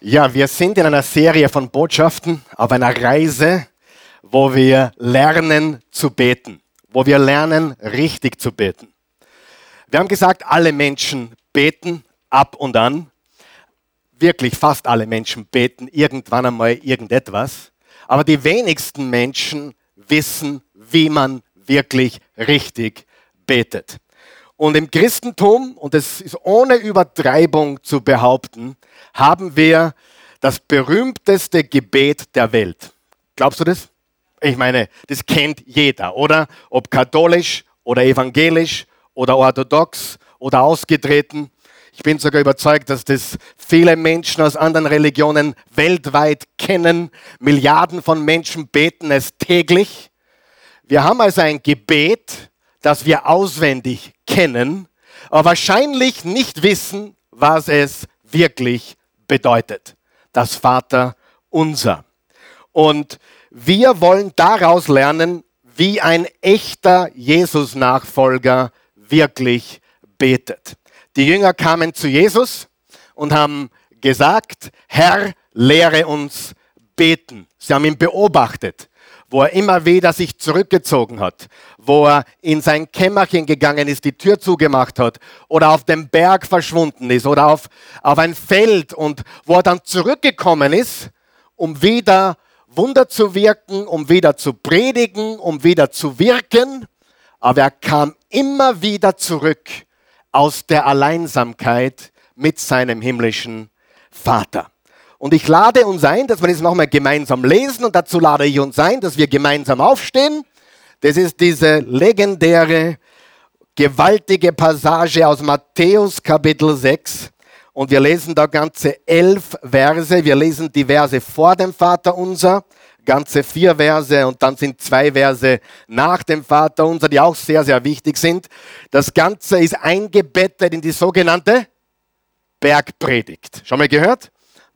Ja, wir sind in einer Serie von Botschaften auf einer Reise, wo wir lernen zu beten, wo wir lernen richtig zu beten. Wir haben gesagt, alle Menschen beten ab und an. Wirklich fast alle Menschen beten irgendwann einmal irgendetwas. Aber die wenigsten Menschen wissen, wie man wirklich richtig betet. Und im Christentum, und es ist ohne Übertreibung zu behaupten, haben wir das berühmteste Gebet der Welt. Glaubst du das? Ich meine, das kennt jeder, oder? Ob katholisch oder evangelisch oder orthodox oder ausgetreten. Ich bin sogar überzeugt, dass das viele Menschen aus anderen Religionen weltweit kennen. Milliarden von Menschen beten es täglich. Wir haben also ein Gebet, das wir auswendig kennen, aber wahrscheinlich nicht wissen, was es wirklich bedeutet. Das Vater unser. Und wir wollen daraus lernen, wie ein echter Jesus-Nachfolger wirklich betet. Die Jünger kamen zu Jesus und haben gesagt, Herr, lehre uns beten. Sie haben ihn beobachtet wo er immer wieder sich zurückgezogen hat, wo er in sein Kämmerchen gegangen ist, die Tür zugemacht hat oder auf dem Berg verschwunden ist oder auf, auf ein Feld und wo er dann zurückgekommen ist, um wieder Wunder zu wirken, um wieder zu predigen, um wieder zu wirken. Aber er kam immer wieder zurück aus der Alleinsamkeit mit seinem himmlischen Vater. Und ich lade uns ein, dass wir das nochmal gemeinsam lesen und dazu lade ich uns ein, dass wir gemeinsam aufstehen. Das ist diese legendäre, gewaltige Passage aus Matthäus Kapitel 6. Und wir lesen da ganze elf Verse. Wir lesen die Verse vor dem Vater unser, ganze vier Verse und dann sind zwei Verse nach dem Vater unser, die auch sehr, sehr wichtig sind. Das Ganze ist eingebettet in die sogenannte Bergpredigt. Schon mal gehört?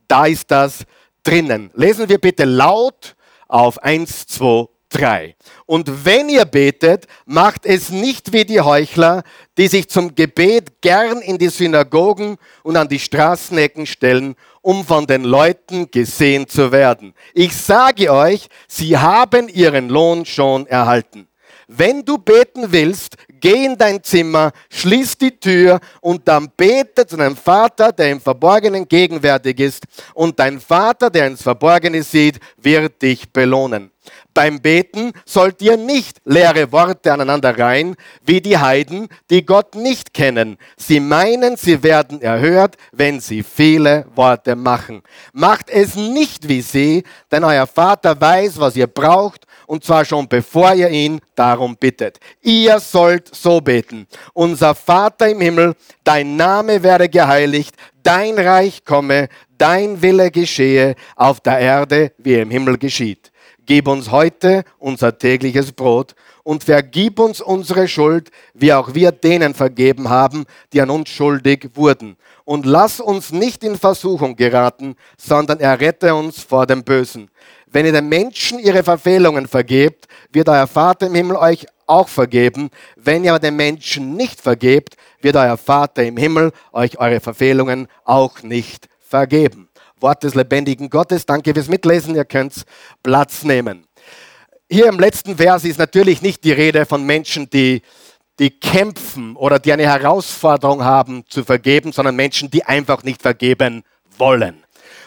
Da ist das drinnen. Lesen wir bitte laut auf 1, 2, 3. Und wenn ihr betet, macht es nicht wie die Heuchler, die sich zum Gebet gern in die Synagogen und an die Straßenecken stellen, um von den Leuten gesehen zu werden. Ich sage euch, sie haben ihren Lohn schon erhalten. Wenn du beten willst, geh in dein Zimmer, schließ die Tür und dann bete zu deinem Vater, der im Verborgenen gegenwärtig ist. Und dein Vater, der ins Verborgene sieht, wird dich belohnen. Beim Beten sollt ihr nicht leere Worte aneinander reihen, wie die Heiden, die Gott nicht kennen. Sie meinen, sie werden erhört, wenn sie viele Worte machen. Macht es nicht wie sie, denn euer Vater weiß, was ihr braucht, und zwar schon bevor ihr ihn darum bittet. Ihr sollt so beten. Unser Vater im Himmel, dein Name werde geheiligt, dein Reich komme, dein Wille geschehe auf der Erde, wie im Himmel geschieht. Gib uns heute unser tägliches Brot und vergib uns unsere Schuld, wie auch wir denen vergeben haben, die an uns schuldig wurden. Und lass uns nicht in Versuchung geraten, sondern errette uns vor dem Bösen. Wenn ihr den Menschen ihre Verfehlungen vergebt, wird euer Vater im Himmel euch auch vergeben. Wenn ihr aber den Menschen nicht vergebt, wird euer Vater im Himmel euch eure Verfehlungen auch nicht vergeben. Wort des lebendigen Gottes. Danke fürs Mitlesen. Ihr könnt Platz nehmen. Hier im letzten Vers ist natürlich nicht die Rede von Menschen, die, die kämpfen oder die eine Herausforderung haben zu vergeben, sondern Menschen, die einfach nicht vergeben wollen.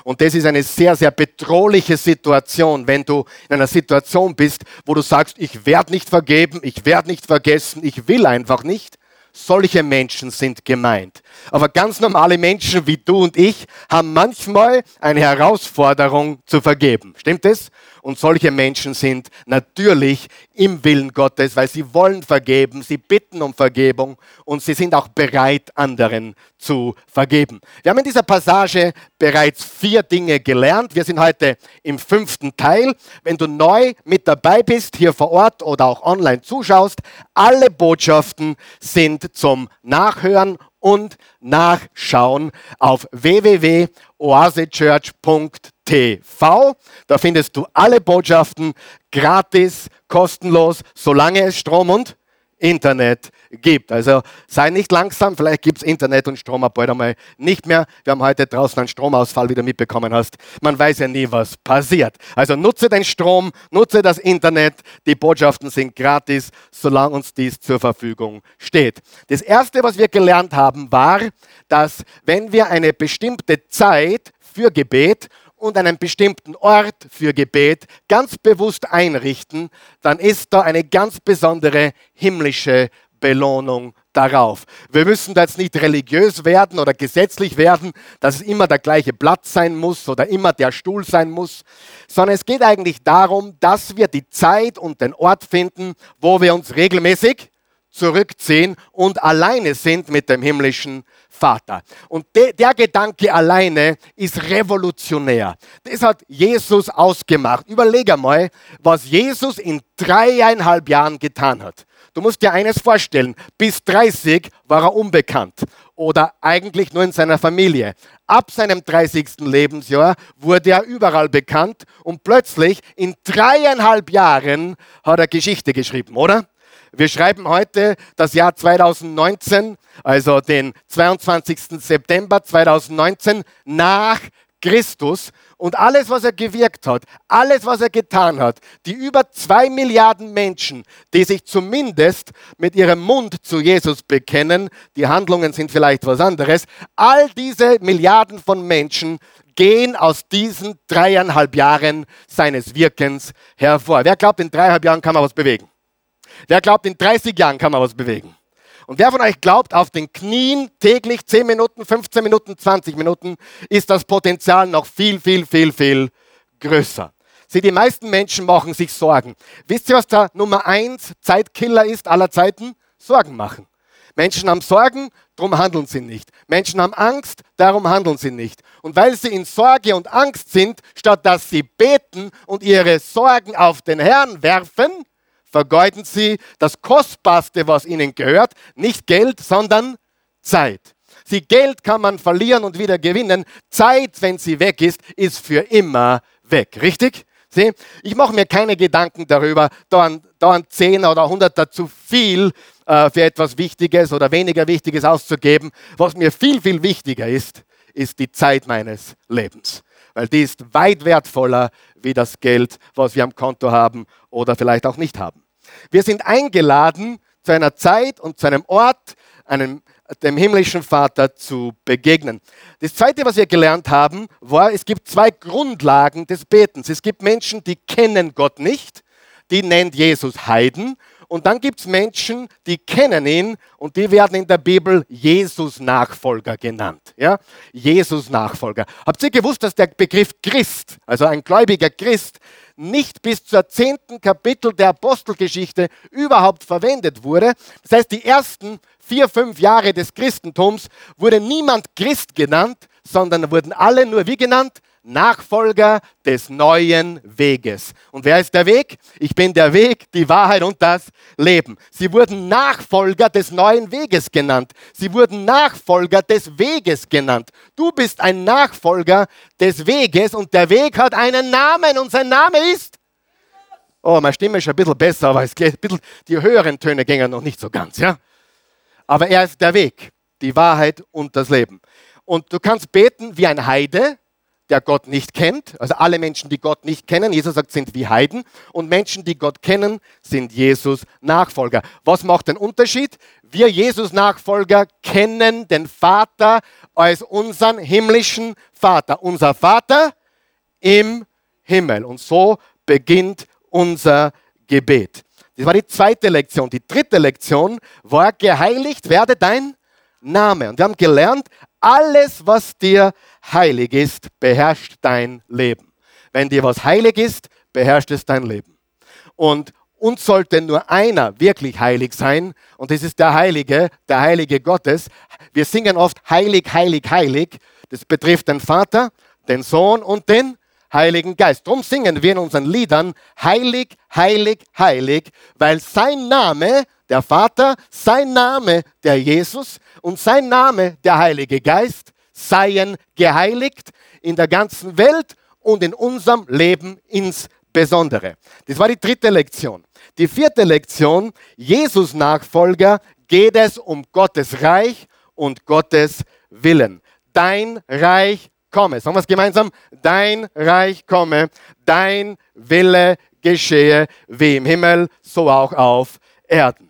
Und das ist eine sehr, sehr bedrohliche Situation, wenn du in einer Situation bist, wo du sagst, ich werde nicht vergeben, ich werde nicht vergessen, ich will einfach nicht. Solche Menschen sind gemeint. Aber ganz normale Menschen wie du und ich haben manchmal eine Herausforderung zu vergeben. Stimmt es? Und solche Menschen sind natürlich im Willen Gottes, weil sie wollen vergeben, sie bitten um Vergebung und sie sind auch bereit, anderen zu vergeben. Wir haben in dieser Passage bereits vier Dinge gelernt. Wir sind heute im fünften Teil. Wenn du neu mit dabei bist, hier vor Ort oder auch online zuschaust, alle Botschaften sind zum Nachhören und Nachschauen auf www.oasechurch.tv. Da findest du alle Botschaften gratis, kostenlos, solange es Strom und Internet gibt. Also sei nicht langsam, vielleicht gibt es Internet und Strom bald einmal nicht mehr. Wir haben heute draußen einen Stromausfall, wie du mitbekommen hast. Man weiß ja nie, was passiert. Also nutze den Strom, nutze das Internet. Die Botschaften sind gratis, solange uns dies zur Verfügung steht. Das Erste, was wir gelernt haben, war, dass wenn wir eine bestimmte Zeit für Gebet und einen bestimmten Ort für Gebet ganz bewusst einrichten, dann ist da eine ganz besondere himmlische Belohnung darauf. Wir müssen da jetzt nicht religiös werden oder gesetzlich werden, dass es immer der gleiche Platz sein muss oder immer der Stuhl sein muss, sondern es geht eigentlich darum, dass wir die Zeit und den Ort finden, wo wir uns regelmäßig zurückziehen und alleine sind mit dem himmlischen Vater. Und de, der Gedanke alleine ist revolutionär. Das hat Jesus ausgemacht. Überleg einmal, was Jesus in dreieinhalb Jahren getan hat. Du musst dir eines vorstellen, bis 30 war er unbekannt oder eigentlich nur in seiner Familie. Ab seinem 30. Lebensjahr wurde er überall bekannt und plötzlich in dreieinhalb Jahren hat er Geschichte geschrieben, oder? Wir schreiben heute das Jahr 2019, also den 22. September 2019 nach Christus und alles, was er gewirkt hat, alles, was er getan hat, die über zwei Milliarden Menschen, die sich zumindest mit ihrem Mund zu Jesus bekennen, die Handlungen sind vielleicht was anderes, all diese Milliarden von Menschen gehen aus diesen dreieinhalb Jahren seines Wirkens hervor. Wer glaubt, in dreieinhalb Jahren kann man was bewegen? Wer glaubt, in 30 Jahren kann man was bewegen? Und wer von euch glaubt, auf den Knien täglich 10 Minuten, 15 Minuten, 20 Minuten, ist das Potenzial noch viel, viel, viel, viel größer. Sie, die meisten Menschen machen sich Sorgen. Wisst ihr, was der Nummer 1 Zeitkiller ist aller Zeiten? Sorgen machen. Menschen haben Sorgen, darum handeln sie nicht. Menschen haben Angst, darum handeln sie nicht. Und weil sie in Sorge und Angst sind, statt dass sie beten und ihre Sorgen auf den Herrn werfen, vergeuden sie das Kostbarste, was ihnen gehört, nicht Geld, sondern Zeit. Sie Geld kann man verlieren und wieder gewinnen. Zeit, wenn sie weg ist, ist für immer weg. Richtig? Sie? Ich mache mir keine Gedanken darüber, da ein, da ein Zehner oder Hunderter zu viel äh, für etwas Wichtiges oder weniger Wichtiges auszugeben. Was mir viel, viel wichtiger ist, ist die Zeit meines Lebens weil die ist weit wertvoller wie das Geld, was wir am Konto haben oder vielleicht auch nicht haben. Wir sind eingeladen, zu einer Zeit und zu einem Ort, einem, dem himmlischen Vater zu begegnen. Das Zweite, was wir gelernt haben, war, es gibt zwei Grundlagen des Betens. Es gibt Menschen, die kennen Gott nicht, die nennt Jesus Heiden und dann gibt es Menschen, die kennen ihn und die werden in der Bibel Jesus-Nachfolger genannt. Ja? Jesus-Nachfolger. Habt ihr gewusst, dass der Begriff Christ, also ein gläubiger Christ, nicht bis zur zehnten Kapitel der Apostelgeschichte überhaupt verwendet wurde? Das heißt, die ersten vier, fünf Jahre des Christentums wurde niemand Christ genannt, sondern wurden alle nur wie genannt? Nachfolger des neuen Weges. Und wer ist der Weg? Ich bin der Weg, die Wahrheit und das Leben. Sie wurden Nachfolger des neuen Weges genannt. Sie wurden Nachfolger des Weges genannt. Du bist ein Nachfolger des Weges und der Weg hat einen Namen und sein Name ist. Oh, meine Stimme ist ein bisschen besser, aber es geht ein bisschen, die höheren Töne gingen noch nicht so ganz, ja? Aber er ist der Weg, die Wahrheit und das Leben. Und du kannst beten wie ein Heide, der Gott nicht kennt. Also alle Menschen, die Gott nicht kennen, Jesus sagt, sind wie Heiden. Und Menschen, die Gott kennen, sind Jesus Nachfolger. Was macht den Unterschied? Wir Jesus Nachfolger kennen den Vater als unseren himmlischen Vater. Unser Vater im Himmel. Und so beginnt unser Gebet. Das war die zweite Lektion. Die dritte Lektion war, geheiligt werde dein Name. Und wir haben gelernt, alles, was dir heilig ist, beherrscht dein Leben. Wenn dir was heilig ist, beherrscht es dein Leben. Und uns sollte nur einer wirklich heilig sein, und das ist der Heilige, der Heilige Gottes. Wir singen oft heilig, heilig, heilig. Das betrifft den Vater, den Sohn und den Heiligen Geist. Darum singen wir in unseren Liedern heilig, heilig, heilig, weil sein Name, der Vater, sein Name, der Jesus und sein Name, der Heilige Geist, seien geheiligt in der ganzen Welt und in unserem Leben insbesondere Besondere. Das war die dritte Lektion. Die vierte Lektion, Jesus Nachfolger geht es um Gottes Reich und Gottes Willen. Dein Reich komme. Sagen wir es gemeinsam. Dein Reich komme, dein Wille geschehe, wie im Himmel, so auch auf Erden.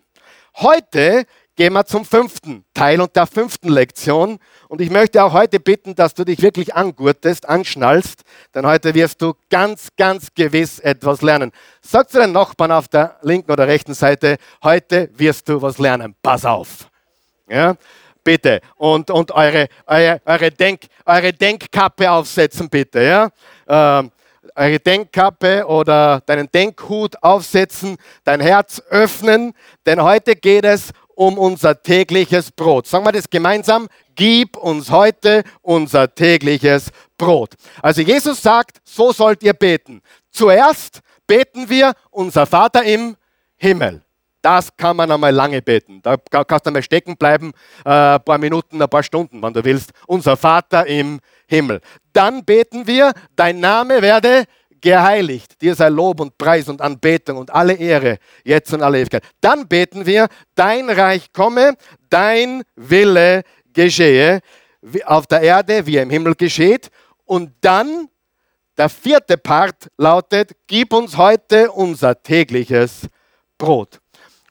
Heute gehen wir zum fünften Teil und der fünften Lektion. Und ich möchte auch heute bitten, dass du dich wirklich angurtest, anschnallst, denn heute wirst du ganz, ganz gewiss etwas lernen. Sag zu deinen Nachbarn auf der linken oder rechten Seite, heute wirst du was lernen. Pass auf. Ja? Bitte. Und, und eure, eure, eure, Denk, eure Denkkappe aufsetzen, bitte. Ja? Ähm, eure Denkkappe oder deinen Denkhut aufsetzen, dein Herz öffnen, denn heute geht es um unser tägliches Brot. Sagen wir das gemeinsam. Gib uns heute unser tägliches Brot. Also Jesus sagt, so sollt ihr beten. Zuerst beten wir unser Vater im Himmel. Das kann man einmal lange beten. Da kannst du einmal stecken bleiben, äh, ein paar Minuten, ein paar Stunden, wenn du willst. Unser Vater im Himmel. Dann beten wir, dein Name werde geheiligt. Dir sei Lob und Preis und Anbetung und alle Ehre, jetzt und alle Ewigkeit. Dann beten wir, dein Reich komme, dein Wille geschehe, auf der Erde, wie er im Himmel geschieht. Und dann, der vierte Part lautet, gib uns heute unser tägliches Brot.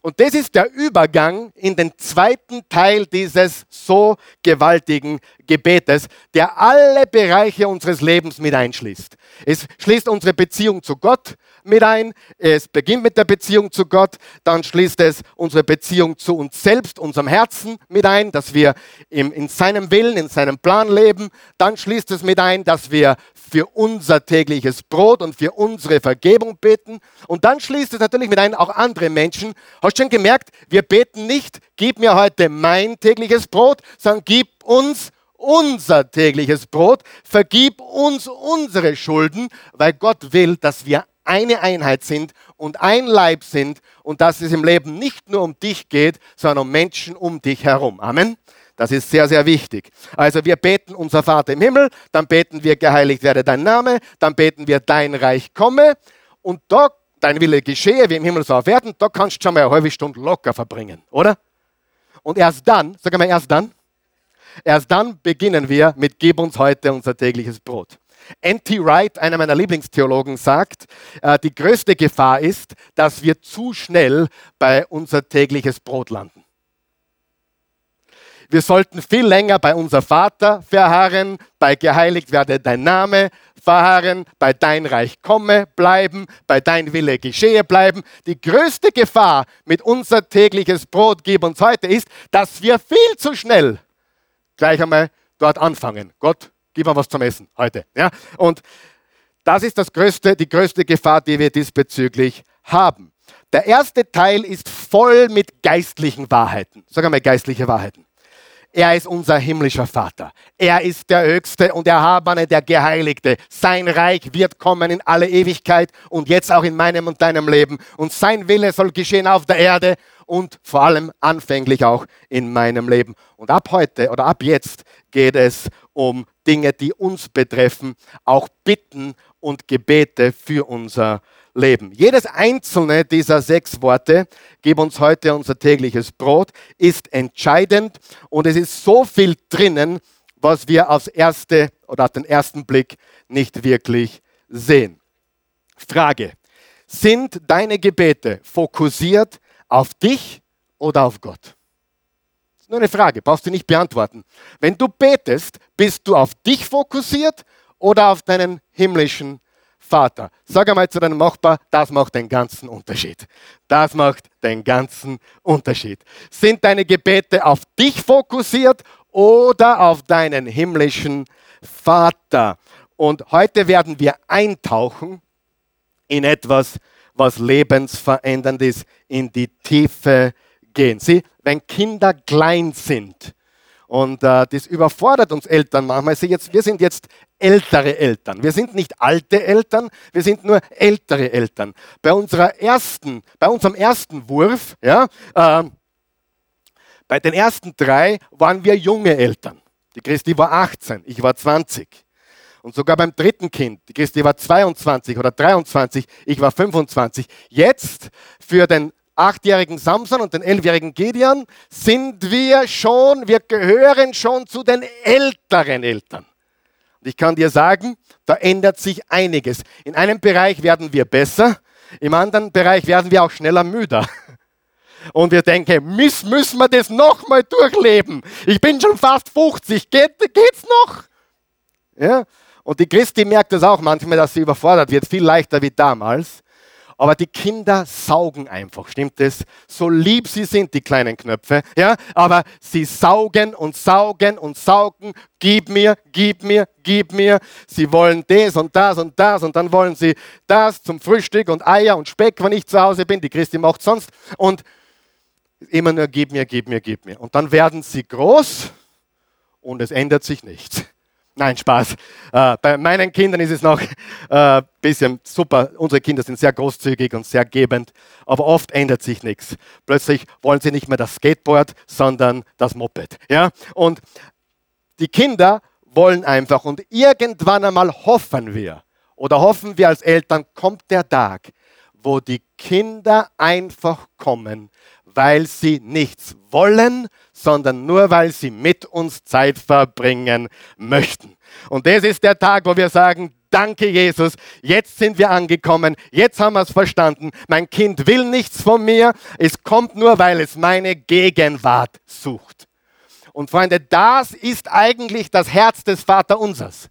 Und das ist der Übergang in den zweiten Teil dieses so gewaltigen Gebetes, der alle Bereiche unseres Lebens mit einschließt. Es schließt unsere Beziehung zu Gott mit ein. Es beginnt mit der Beziehung zu Gott. Dann schließt es unsere Beziehung zu uns selbst, unserem Herzen mit ein, dass wir in seinem Willen, in seinem Plan leben. Dann schließt es mit ein, dass wir für unser tägliches Brot und für unsere Vergebung beten. Und dann schließt es natürlich mit ein, auch andere Menschen. Hast du schon gemerkt, wir beten nicht, gib mir heute mein tägliches Brot, sondern gib uns unser tägliches Brot, vergib uns unsere Schulden, weil Gott will, dass wir eine Einheit sind und ein Leib sind und dass es im Leben nicht nur um dich geht, sondern um Menschen um dich herum. Amen. Das ist sehr, sehr wichtig. Also wir beten unser Vater im Himmel, dann beten wir, geheiligt werde dein Name, dann beten wir, dein Reich komme und da dein Wille geschehe, wie im Himmel so auf Erden, da kannst du schon mal eine halbe Stunde locker verbringen, oder? Und erst dann, sag mal erst dann, erst dann beginnen wir mit Gib uns heute unser tägliches Brot. N.T. Wright, einer meiner Lieblingstheologen, sagt, äh, die größte Gefahr ist, dass wir zu schnell bei unser tägliches Brot landen. Wir sollten viel länger bei unser Vater verharren, bei geheiligt werde dein Name verharren, bei dein Reich komme bleiben, bei dein Wille geschehe bleiben. Die größte Gefahr mit unser tägliches Brot gib uns heute ist, dass wir viel zu schnell gleich einmal dort anfangen. Gott, gib mir was zum Essen heute. Ja? Und das ist das größte, die größte Gefahr, die wir diesbezüglich haben. Der erste Teil ist voll mit geistlichen Wahrheiten. Sag einmal geistliche Wahrheiten. Er ist unser himmlischer Vater. Er ist der Höchste und Erhabene, der Geheiligte. Sein Reich wird kommen in alle Ewigkeit und jetzt auch in meinem und deinem Leben. Und sein Wille soll geschehen auf der Erde und vor allem anfänglich auch in meinem Leben. Und ab heute oder ab jetzt geht es um Dinge, die uns betreffen, auch Bitten und Gebete für unser Leben. Jedes einzelne dieser sechs Worte, gib uns heute unser tägliches Brot, ist entscheidend und es ist so viel drinnen, was wir aufs erste oder auf den ersten Blick nicht wirklich sehen. Frage, sind deine Gebete fokussiert auf dich oder auf Gott? Das ist nur eine Frage, brauchst du nicht beantworten. Wenn du betest, bist du auf dich fokussiert oder auf deinen himmlischen Vater. Sag einmal zu deinem Nachbar, das macht den ganzen Unterschied. Das macht den ganzen Unterschied. Sind deine Gebete auf dich fokussiert oder auf deinen himmlischen Vater? Und heute werden wir eintauchen in etwas, was lebensverändernd ist, in die Tiefe gehen. Sieh, wenn Kinder klein sind, und äh, das überfordert uns Eltern manchmal. Sie jetzt, wir sind jetzt ältere Eltern. Wir sind nicht alte Eltern, wir sind nur ältere Eltern. Bei, unserer ersten, bei unserem ersten Wurf, ja, äh, bei den ersten drei waren wir junge Eltern. Die Christi war 18, ich war 20. Und sogar beim dritten Kind, die Christi war 22 oder 23, ich war 25. Jetzt für den achtjährigen Samson und den elfjährigen Gideon sind wir schon, wir gehören schon zu den älteren Eltern. Und ich kann dir sagen, da ändert sich einiges. In einem Bereich werden wir besser, im anderen Bereich werden wir auch schneller müder. Und wir denken, müssen, müssen wir das nochmal durchleben? Ich bin schon fast 50, Geht, geht's noch? Ja? Und die Christi merkt das auch manchmal, dass sie überfordert wird, viel leichter wie damals. Aber die Kinder saugen einfach, stimmt es? So lieb sie sind, die kleinen Knöpfe, ja, aber sie saugen und saugen und saugen, gib mir, gib mir, gib mir. Sie wollen das und das und das und dann wollen sie das zum Frühstück und Eier und Speck, wenn ich zu Hause bin. Die Christi macht sonst und immer nur gib mir, gib mir, gib mir. Und dann werden sie groß und es ändert sich nichts. Nein, Spaß. Äh, bei meinen Kindern ist es noch ein äh, bisschen super. Unsere Kinder sind sehr großzügig und sehr gebend, aber oft ändert sich nichts. Plötzlich wollen sie nicht mehr das Skateboard, sondern das Moped. Ja? Und die Kinder wollen einfach und irgendwann einmal hoffen wir oder hoffen wir als Eltern, kommt der Tag, wo die Kinder einfach kommen, weil sie nichts wollen, sondern nur weil sie mit uns Zeit verbringen möchten. Und das ist der Tag, wo wir sagen, danke Jesus, jetzt sind wir angekommen, jetzt haben wir es verstanden. Mein Kind will nichts von mir, es kommt nur, weil es meine Gegenwart sucht. Und Freunde, das ist eigentlich das Herz des Vaterunsers.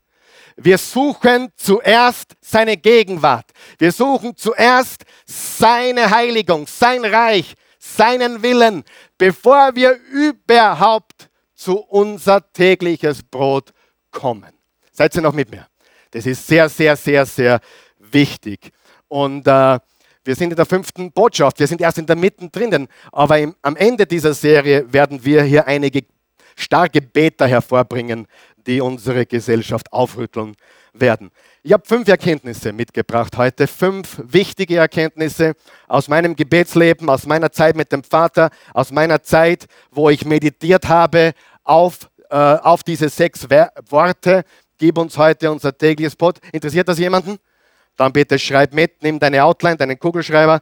Wir suchen zuerst seine Gegenwart. Wir suchen zuerst seine Heiligung, sein Reich, seinen Willen, bevor wir überhaupt zu unser tägliches Brot kommen. Seid ihr noch mit mir? Das ist sehr, sehr, sehr, sehr wichtig. Und äh, wir sind in der fünften Botschaft. Wir sind erst in der Mitte drinnen. Aber im, am Ende dieser Serie werden wir hier einige starke Beter hervorbringen, die unsere Gesellschaft aufrütteln werden. Ich habe fünf Erkenntnisse mitgebracht heute, fünf wichtige Erkenntnisse aus meinem Gebetsleben, aus meiner Zeit mit dem Vater, aus meiner Zeit, wo ich meditiert habe auf, äh, auf diese sechs Worte. Gib uns heute unser tägliches Brot. Interessiert das jemanden? Dann bitte schreib mit, nimm deine Outline, deinen Kugelschreiber.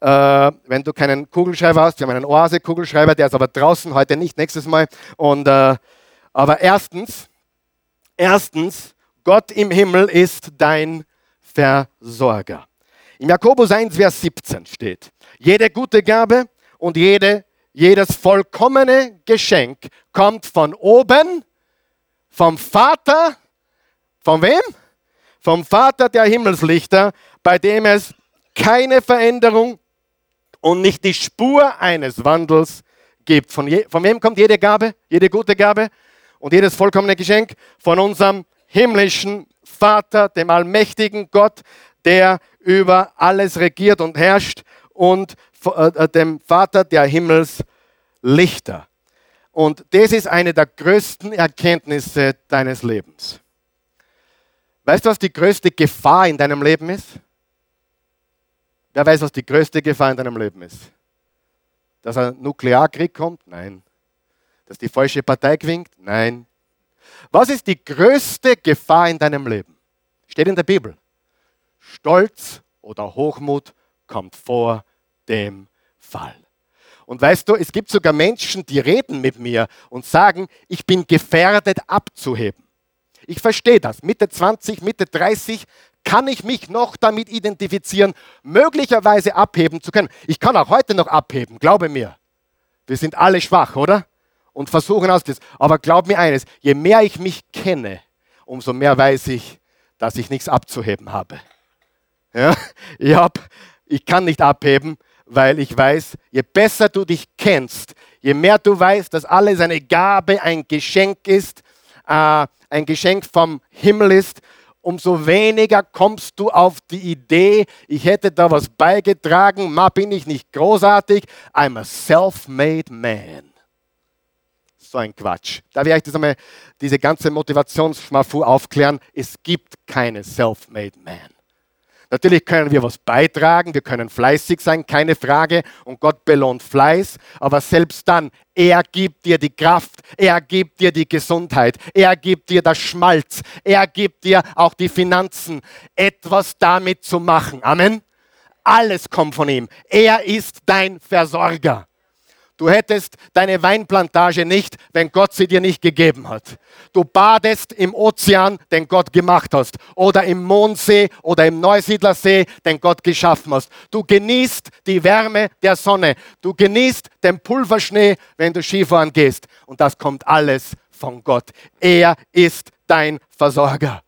Äh, wenn du keinen Kugelschreiber hast, wir haben einen Oase-Kugelschreiber, der ist aber draußen, heute nicht, nächstes Mal. Und, äh, aber erstens, erstens, Gott im Himmel ist dein Versorger. Im Jakobus 1, Vers 17 steht, jede gute Gabe und jede, jedes vollkommene Geschenk kommt von oben, vom Vater, von wem? Vom Vater der Himmelslichter, bei dem es keine Veränderung und nicht die Spur eines Wandels gibt. Von, je, von wem kommt jede Gabe, jede gute Gabe und jedes vollkommene Geschenk? Von unserem himmlischen Vater, dem allmächtigen Gott, der über alles regiert und herrscht und äh, äh, dem Vater der Himmelslichter. Und das ist eine der größten Erkenntnisse deines Lebens. Weißt du, was die größte Gefahr in deinem Leben ist? Wer weiß, was die größte Gefahr in deinem Leben ist? Dass ein Nuklearkrieg kommt? Nein. Dass die falsche Partei gewinnt? Nein. Was ist die größte Gefahr in deinem Leben? Steht in der Bibel. Stolz oder Hochmut kommt vor dem Fall. Und weißt du, es gibt sogar Menschen, die reden mit mir und sagen, ich bin gefährdet abzuheben. Ich verstehe das. Mitte 20, Mitte 30 kann ich mich noch damit identifizieren, möglicherweise abheben zu können. Ich kann auch heute noch abheben, glaube mir. Wir sind alle schwach, oder? Und versuchen auszusetzen. Aber glaub mir eines, je mehr ich mich kenne, umso mehr weiß ich, dass ich nichts abzuheben habe. Ja? Ich, hab, ich kann nicht abheben, weil ich weiß, je besser du dich kennst, je mehr du weißt, dass alles eine Gabe, ein Geschenk ist, äh, ein Geschenk vom Himmel ist, umso weniger kommst du auf die Idee, ich hätte da was beigetragen, ma bin ich nicht großartig, I'm a self-made man so ein Quatsch. Da werde ich das einmal, diese ganze Motivationsschmafu aufklären. Es gibt keine Self-Made Man. Natürlich können wir was beitragen, wir können fleißig sein, keine Frage, und Gott belohnt Fleiß, aber selbst dann, er gibt dir die Kraft, er gibt dir die Gesundheit, er gibt dir das Schmalz, er gibt dir auch die Finanzen, etwas damit zu machen. Amen. Alles kommt von ihm. Er ist dein Versorger. Du hättest deine Weinplantage nicht, wenn Gott sie dir nicht gegeben hat. Du badest im Ozean, den Gott gemacht hast, oder im Mondsee oder im Neusiedlersee, den Gott geschaffen hast. Du genießt die Wärme der Sonne. Du genießt den Pulverschnee, wenn du Skifahren gehst. Und das kommt alles von Gott. Er ist dein Versorger.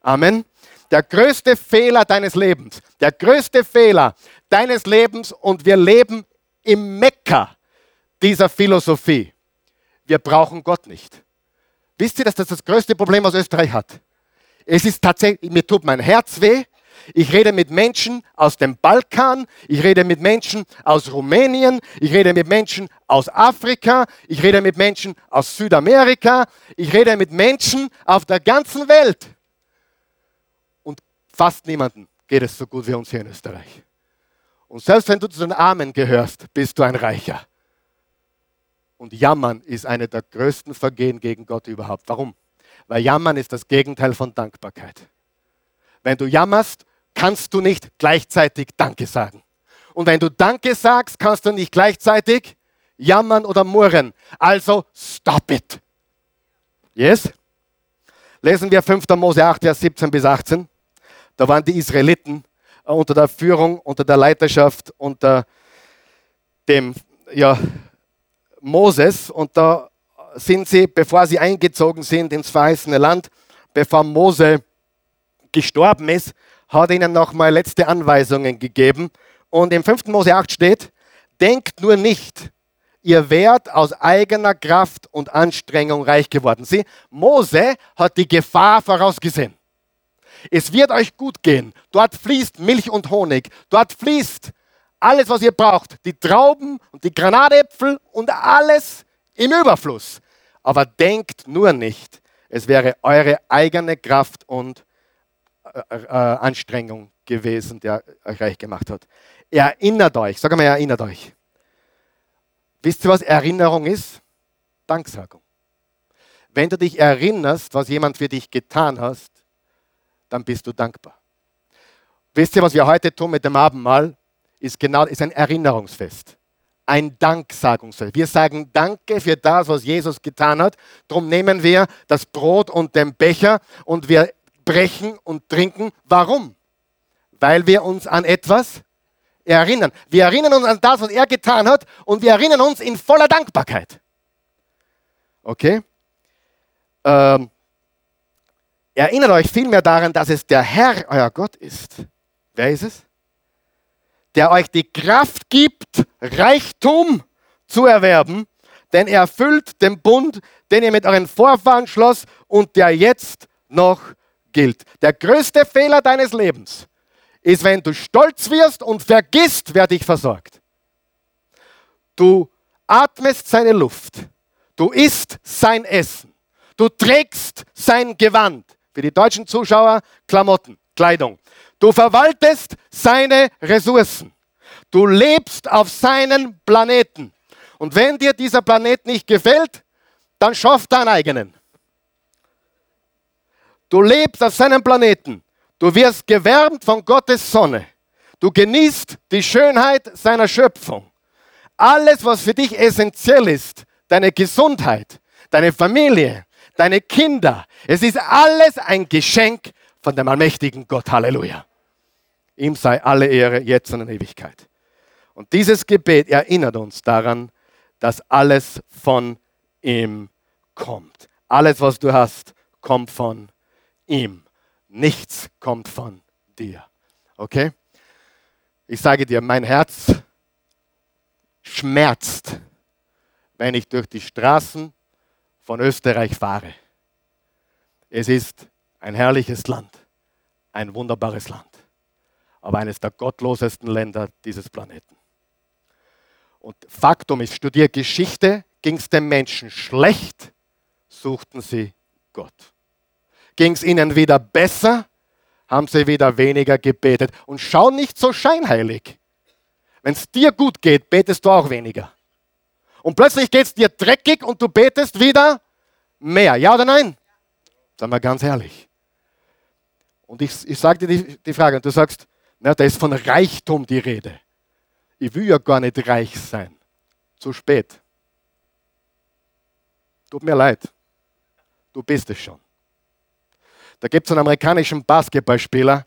Amen. Der größte Fehler deines Lebens, der größte Fehler deines Lebens und wir leben im Mekka dieser Philosophie. Wir brauchen Gott nicht. Wisst ihr, dass das das größte Problem aus Österreich hat? Es ist tatsächlich, mir tut mein Herz weh. Ich rede mit Menschen aus dem Balkan, ich rede mit Menschen aus Rumänien, ich rede mit Menschen aus Afrika, ich rede mit Menschen aus Südamerika, ich rede mit Menschen auf der ganzen Welt. Und fast niemandem geht es so gut wie uns hier in Österreich. Und selbst wenn du zu den Armen gehörst, bist du ein Reicher. Und Jammern ist eine der größten Vergehen gegen Gott überhaupt. Warum? Weil Jammern ist das Gegenteil von Dankbarkeit. Wenn du jammerst, kannst du nicht gleichzeitig Danke sagen. Und wenn du Danke sagst, kannst du nicht gleichzeitig jammern oder murren. Also stop it. Yes? Lesen wir 5. Mose 8, Vers 17 bis 18. Da waren die Israeliten unter der Führung, unter der Leiterschaft, unter dem ja, Moses und da sind sie, bevor sie eingezogen sind ins verheißene Land, bevor Mose gestorben ist, hat ihnen nochmal letzte Anweisungen gegeben. Und im 5. Mose 8 steht, denkt nur nicht, ihr werdet aus eigener Kraft und Anstrengung reich geworden. Sie, Mose hat die Gefahr vorausgesehen. Es wird euch gut gehen. Dort fließt Milch und Honig. Dort fließt alles, was ihr braucht, die Trauben und die Granatäpfel und alles im Überfluss. Aber denkt nur nicht, es wäre eure eigene Kraft und äh, äh, Anstrengung gewesen, der euch reich gemacht hat. Erinnert euch, sag mal, erinnert euch. Wisst ihr, was Erinnerung ist? Danksagung. Wenn du dich erinnerst, was jemand für dich getan hast, dann bist du dankbar. Wisst ihr, was wir heute tun mit dem Abendmahl? Ist genau ist ein Erinnerungsfest. Ein Danksagungsfest. Wir sagen Danke für das, was Jesus getan hat. Darum nehmen wir das Brot und den Becher und wir brechen und trinken. Warum? Weil wir uns an etwas erinnern. Wir erinnern uns an das, was er getan hat und wir erinnern uns in voller Dankbarkeit. Okay? Ähm, erinnert euch vielmehr daran, dass es der Herr, euer Gott ist. Wer ist es? Der euch die Kraft gibt, Reichtum zu erwerben, denn er erfüllt den Bund, den ihr mit euren Vorfahren schloss und der jetzt noch gilt. Der größte Fehler deines Lebens ist, wenn du stolz wirst und vergisst, wer dich versorgt. Du atmest seine Luft, du isst sein Essen, du trägst sein Gewand. Für die deutschen Zuschauer Klamotten, Kleidung. Du verwaltest seine Ressourcen. Du lebst auf seinen Planeten. Und wenn dir dieser Planet nicht gefällt, dann schaff deinen eigenen. Du lebst auf seinem Planeten. Du wirst gewärmt von Gottes Sonne. Du genießt die Schönheit seiner Schöpfung. Alles, was für dich essentiell ist, deine Gesundheit, deine Familie, deine Kinder, es ist alles ein Geschenk von dem allmächtigen Gott. Halleluja. Ihm sei alle Ehre jetzt und in Ewigkeit. Und dieses Gebet erinnert uns daran, dass alles von ihm kommt. Alles, was du hast, kommt von ihm. Nichts kommt von dir. Okay? Ich sage dir, mein Herz schmerzt, wenn ich durch die Straßen von Österreich fahre. Es ist ein herrliches Land, ein wunderbares Land, aber eines der gottlosesten Länder dieses Planeten. Und Faktum ist, studier Geschichte, ging es den Menschen schlecht, suchten sie Gott. Ging es ihnen wieder besser, haben sie wieder weniger gebetet. Und schau nicht so scheinheilig. Wenn es dir gut geht, betest du auch weniger. Und plötzlich geht es dir dreckig und du betest wieder mehr. Ja oder nein? Sagen wir ganz ehrlich. Und ich, ich sage dir die, die Frage, und du sagst, na, da ist von Reichtum die Rede. Ich will ja gar nicht reich sein. Zu spät. Tut mir leid. Du bist es schon. Da gibt es einen amerikanischen Basketballspieler,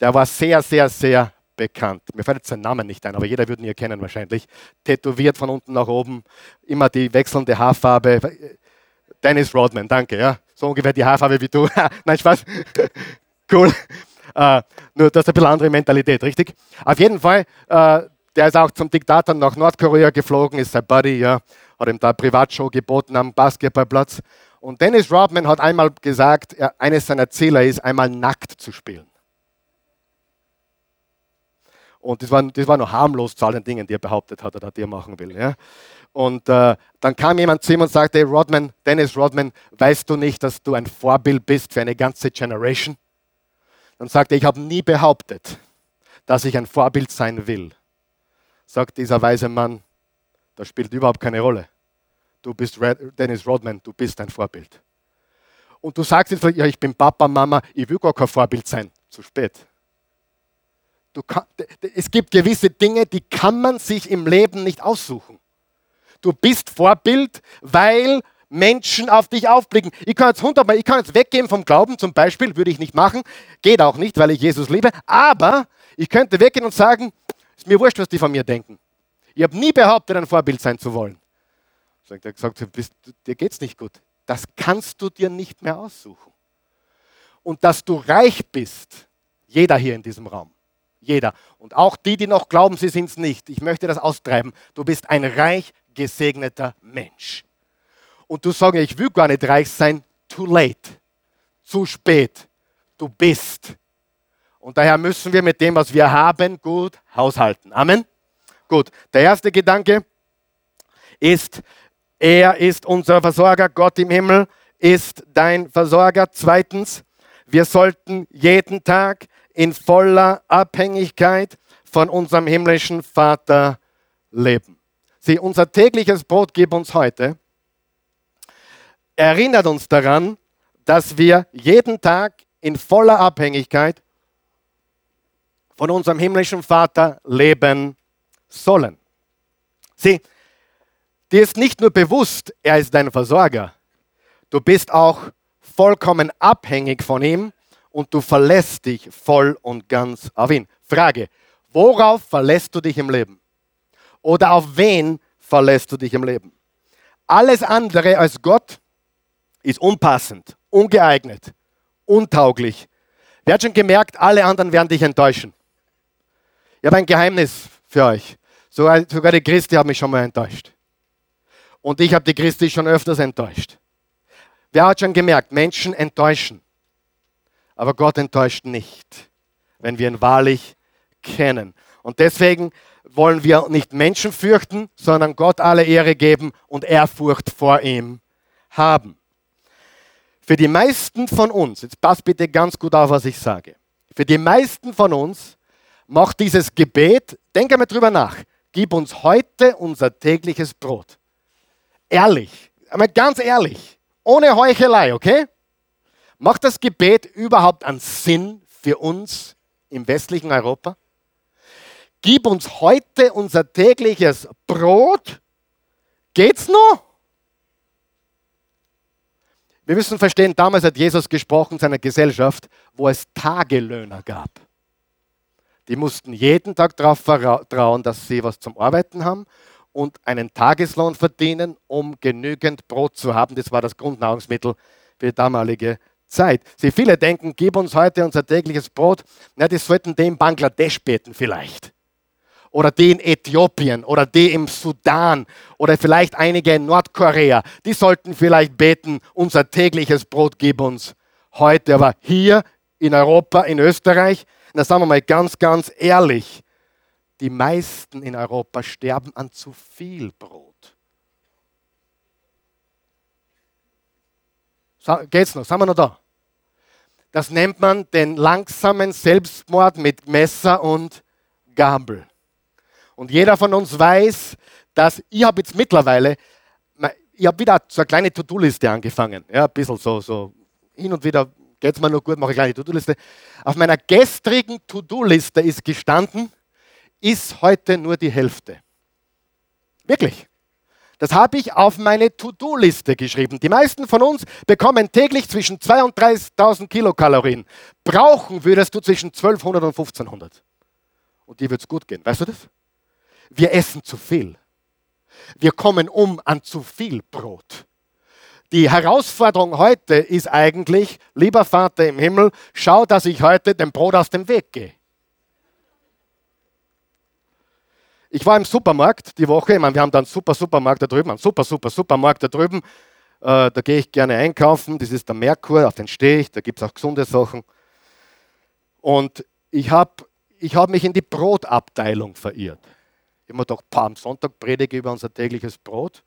der war sehr, sehr, sehr bekannt. Mir fällt jetzt sein Name nicht ein, aber jeder würde ihn hier kennen wahrscheinlich. Tätowiert von unten nach oben, immer die wechselnde Haarfarbe. Dennis Rodman, danke, ja. So ungefähr die Haarfarbe wie du. Nein, Spaß. cool. Uh, nur das ist ein bisschen andere Mentalität, richtig? Auf jeden Fall, uh, der ist auch zum Diktator nach Nordkorea geflogen, ist sein Buddy, ja, hat ihm da eine Privatshow geboten am Basketballplatz. Und Dennis Rodman hat einmal gesagt, er, eines seiner Ziele ist, einmal nackt zu spielen. Und das war, das war noch harmlos zu allen Dingen, die er behauptet hat, oder die er machen will. Ja. Und äh, dann kam jemand zu ihm und sagte, hey Rodman, Dennis Rodman, weißt du nicht, dass du ein Vorbild bist für eine ganze Generation? Dann sagte er, ich habe nie behauptet, dass ich ein Vorbild sein will. Sagt dieser weise Mann, das spielt überhaupt keine Rolle. Du bist Red, Dennis Rodman, du bist ein Vorbild. Und du sagst jetzt, ja, ich bin Papa, Mama, ich will gar kein Vorbild sein. Zu spät. Kann, es gibt gewisse Dinge, die kann man sich im Leben nicht aussuchen. Du bist Vorbild, weil Menschen auf dich aufblicken. Ich kann jetzt hundertmal, ich kann jetzt weggehen vom Glauben, zum Beispiel, würde ich nicht machen, geht auch nicht, weil ich Jesus liebe, aber ich könnte weggehen und sagen, ist mir wurscht, was die von mir denken. Ich habe nie behauptet, ein Vorbild sein zu wollen. Er gesagt, bist, dir geht's nicht gut. Das kannst du dir nicht mehr aussuchen. Und dass du reich bist, jeder hier in diesem Raum, jeder. Und auch die, die noch glauben, sie sind es nicht. Ich möchte das austreiben. Du bist ein reich gesegneter Mensch. Und du sagst, ich will gar nicht reich sein. Too late. Zu spät. Du bist. Und daher müssen wir mit dem, was wir haben, gut haushalten. Amen. Gut. Der erste Gedanke ist, er ist unser Versorger. Gott im Himmel ist dein Versorger. Zweitens, wir sollten jeden Tag in voller Abhängigkeit von unserem himmlischen Vater leben. Sieh, unser tägliches Brot gib uns heute erinnert uns daran, dass wir jeden Tag in voller Abhängigkeit von unserem himmlischen Vater leben sollen. Sieh, dir ist nicht nur bewusst, er ist dein Versorger, du bist auch vollkommen abhängig von ihm und du verlässt dich voll und ganz auf ihn. Frage, worauf verlässt du dich im Leben? Oder auf wen verlässt du dich im Leben? Alles andere als Gott ist unpassend, ungeeignet, untauglich. Wer hat schon gemerkt, alle anderen werden dich enttäuschen? Ich habe ein Geheimnis für euch. Sogar, sogar die Christi hat mich schon mal enttäuscht. Und ich habe die Christi schon öfters enttäuscht. Wer hat schon gemerkt, Menschen enttäuschen. Aber Gott enttäuscht nicht, wenn wir ihn wahrlich kennen. Und deswegen wollen wir nicht Menschen fürchten, sondern Gott alle Ehre geben und Ehrfurcht vor ihm haben. Für die meisten von uns, jetzt passt bitte ganz gut auf, was ich sage, für die meisten von uns macht dieses Gebet, denke mal drüber nach, gib uns heute unser tägliches Brot. Ehrlich, einmal ganz ehrlich, ohne Heuchelei, okay? Macht das Gebet überhaupt einen Sinn für uns im westlichen Europa? Gib uns heute unser tägliches Brot. Geht's noch? Wir müssen verstehen, damals hat Jesus gesprochen in seiner Gesellschaft, wo es Tagelöhner gab. Die mussten jeden Tag darauf vertrauen, dass sie was zum Arbeiten haben und einen Tageslohn verdienen, um genügend Brot zu haben. Das war das Grundnahrungsmittel für die damalige Zeit. Sie viele denken, gib uns heute unser tägliches Brot. Na, die sollten die in Bangladesch beten vielleicht. Oder die in Äthiopien oder die im Sudan oder vielleicht einige in Nordkorea. Die sollten vielleicht beten, unser tägliches Brot gib uns heute. Aber hier in Europa, in Österreich, na sagen wir mal ganz, ganz ehrlich, die meisten in Europa sterben an zu viel Brot. Geht's noch? Sind wir noch da? Das nennt man den langsamen Selbstmord mit Messer und Gabel. Und jeder von uns weiß, dass ich habe jetzt mittlerweile, ich habe wieder so eine kleine To-Do-Liste angefangen. Ja, ein bisschen so, so hin und wieder geht es mir nur gut, mache eine kleine To-Do-Liste. Auf meiner gestrigen To-Do-Liste ist gestanden, ist heute nur die Hälfte. Wirklich. Das habe ich auf meine To-Do-Liste geschrieben. Die meisten von uns bekommen täglich zwischen 2.000 und 3.000 Kilokalorien. Brauchen würdest du zwischen 1200 und 1500. Und dir wird es gut gehen. Weißt du das? Wir essen zu viel. Wir kommen um an zu viel Brot. Die Herausforderung heute ist eigentlich, lieber Vater im Himmel, schau, dass ich heute dem Brot aus dem Weg gehe. Ich war im Supermarkt die Woche, ich meine, wir haben da einen super Supermarkt da drüben, einen super, super Supermarkt da drüben. Äh, da gehe ich gerne einkaufen, das ist der Merkur, auf den stehe ich, da gibt es auch gesunde Sachen. Und ich habe ich hab mich in die Brotabteilung verirrt. Ich habe mir gedacht, am Sonntag predige über unser tägliches Brot.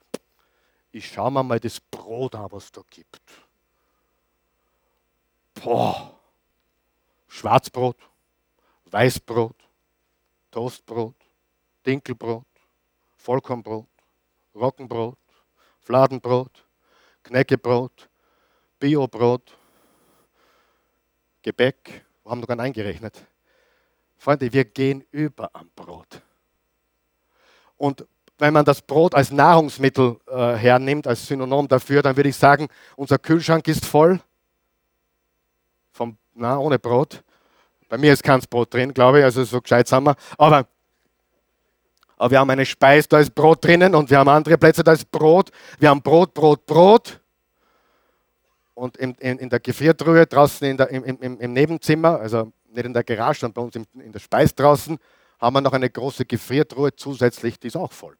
Ich schaue mir mal das Brot an, was es da gibt. Boah, Schwarzbrot, Weißbrot, Toastbrot, Dinkelbrot, Vollkornbrot, Roggenbrot, Fladenbrot, Knäckebrot, Biobrot, Gebäck, wir haben noch nicht eingerechnet. Freunde, wir gehen über am Brot. Und wenn man das Brot als Nahrungsmittel äh, hernimmt, als Synonym dafür, dann würde ich sagen, unser Kühlschrank ist voll. Vom, na, ohne Brot. Bei mir ist kein Brot drin, glaube ich, also so gescheit sind wir. Aber aber wir haben eine Speise, da ist Brot drinnen und wir haben andere Plätze, da ist Brot. Wir haben Brot, Brot, Brot. Und in, in, in der Gefriertruhe draußen der, im, im, im, Nebenzimmer, also nicht in der Garage, sondern bei uns in, in der Speis draußen, haben wir noch eine große Gefriertruhe zusätzlich, die ist auch voll.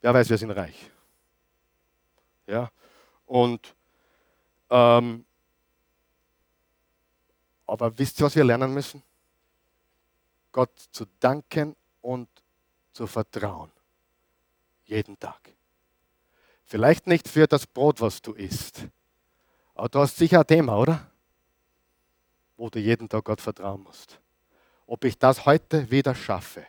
Wer weiß, wir sind reich. Ja, und ähm, aber wisst ihr, was wir lernen müssen? Gott zu danken und zu vertrauen. Jeden Tag. Vielleicht nicht für das Brot, was du isst, aber du hast sicher ein Thema, oder? Wo du jeden Tag Gott vertrauen musst. Ob ich das heute wieder schaffe.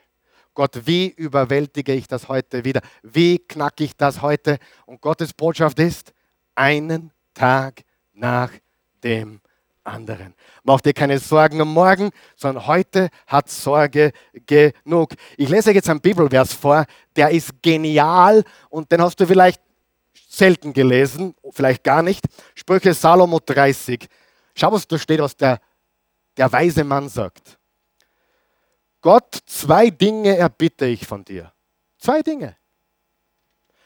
Gott, wie überwältige ich das heute wieder? Wie knacke ich das heute? Und Gottes Botschaft ist, einen Tag nach dem anderen. Mach dir keine Sorgen um morgen, sondern heute hat Sorge genug. Ich lese jetzt einen Bibelvers vor, der ist genial und den hast du vielleicht selten gelesen, vielleicht gar nicht. Sprüche Salomo 30. Schau, was da steht, was der, der weise Mann sagt. Gott, zwei Dinge erbitte ich von dir. Zwei Dinge.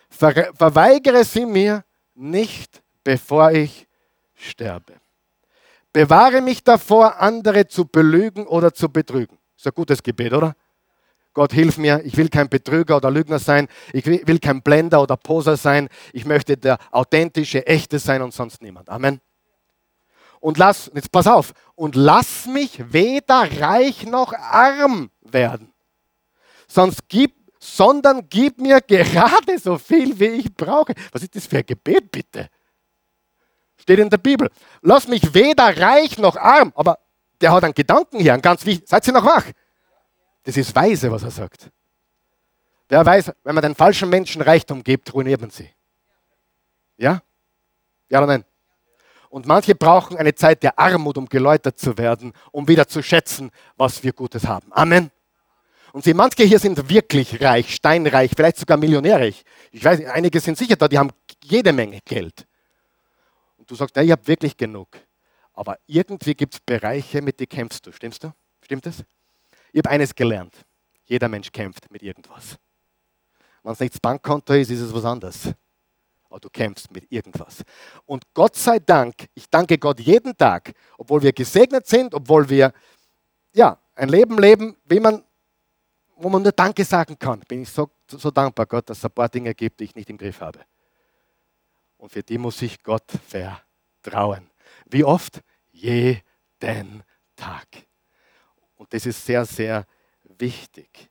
Ver verweigere sie mir nicht, bevor ich sterbe. Bewahre mich davor, andere zu belügen oder zu betrügen. Ist ein gutes Gebet, oder? Gott, hilf mir, ich will kein Betrüger oder Lügner sein, ich will kein Blender oder Poser sein, ich möchte der authentische, echte sein und sonst niemand. Amen. Und lass, jetzt pass auf, und lass mich weder reich noch arm werden, sonst gib, sondern gib mir gerade so viel, wie ich brauche. Was ist das für ein Gebet, bitte? Steht in der Bibel. Lass mich weder reich noch arm. Aber der hat einen Gedanken hier, einen ganz wichtig. Seid ihr noch wach? Das ist weise, was er sagt. Wer weiß, wenn man den falschen Menschen Reichtum gibt, ruiniert man sie. Ja? Ja oder nein? Und manche brauchen eine Zeit der Armut, um geläutert zu werden, um wieder zu schätzen, was wir Gutes haben. Amen. Und sie, manche hier sind wirklich reich, steinreich, vielleicht sogar millionärig. Ich weiß, einige sind sicher da, die haben jede Menge Geld. Und du sagst, ja, ich habe wirklich genug. Aber irgendwie gibt es Bereiche, mit denen kämpfst du. Stimmst du? Stimmt das? Ich habe eines gelernt. Jeder Mensch kämpft mit irgendwas. Wenn es nicht das Bankkonto ist, ist es was anderes. Aber du kämpfst mit irgendwas. Und Gott sei Dank, ich danke Gott jeden Tag, obwohl wir gesegnet sind, obwohl wir ja, ein Leben leben, wie man, wo man nur Danke sagen kann, bin ich so, so dankbar, Gott, dass es ein paar Dinge gibt, die ich nicht im Griff habe. Und für die muss ich Gott vertrauen. Wie oft? Jeden Tag. Und das ist sehr, sehr wichtig.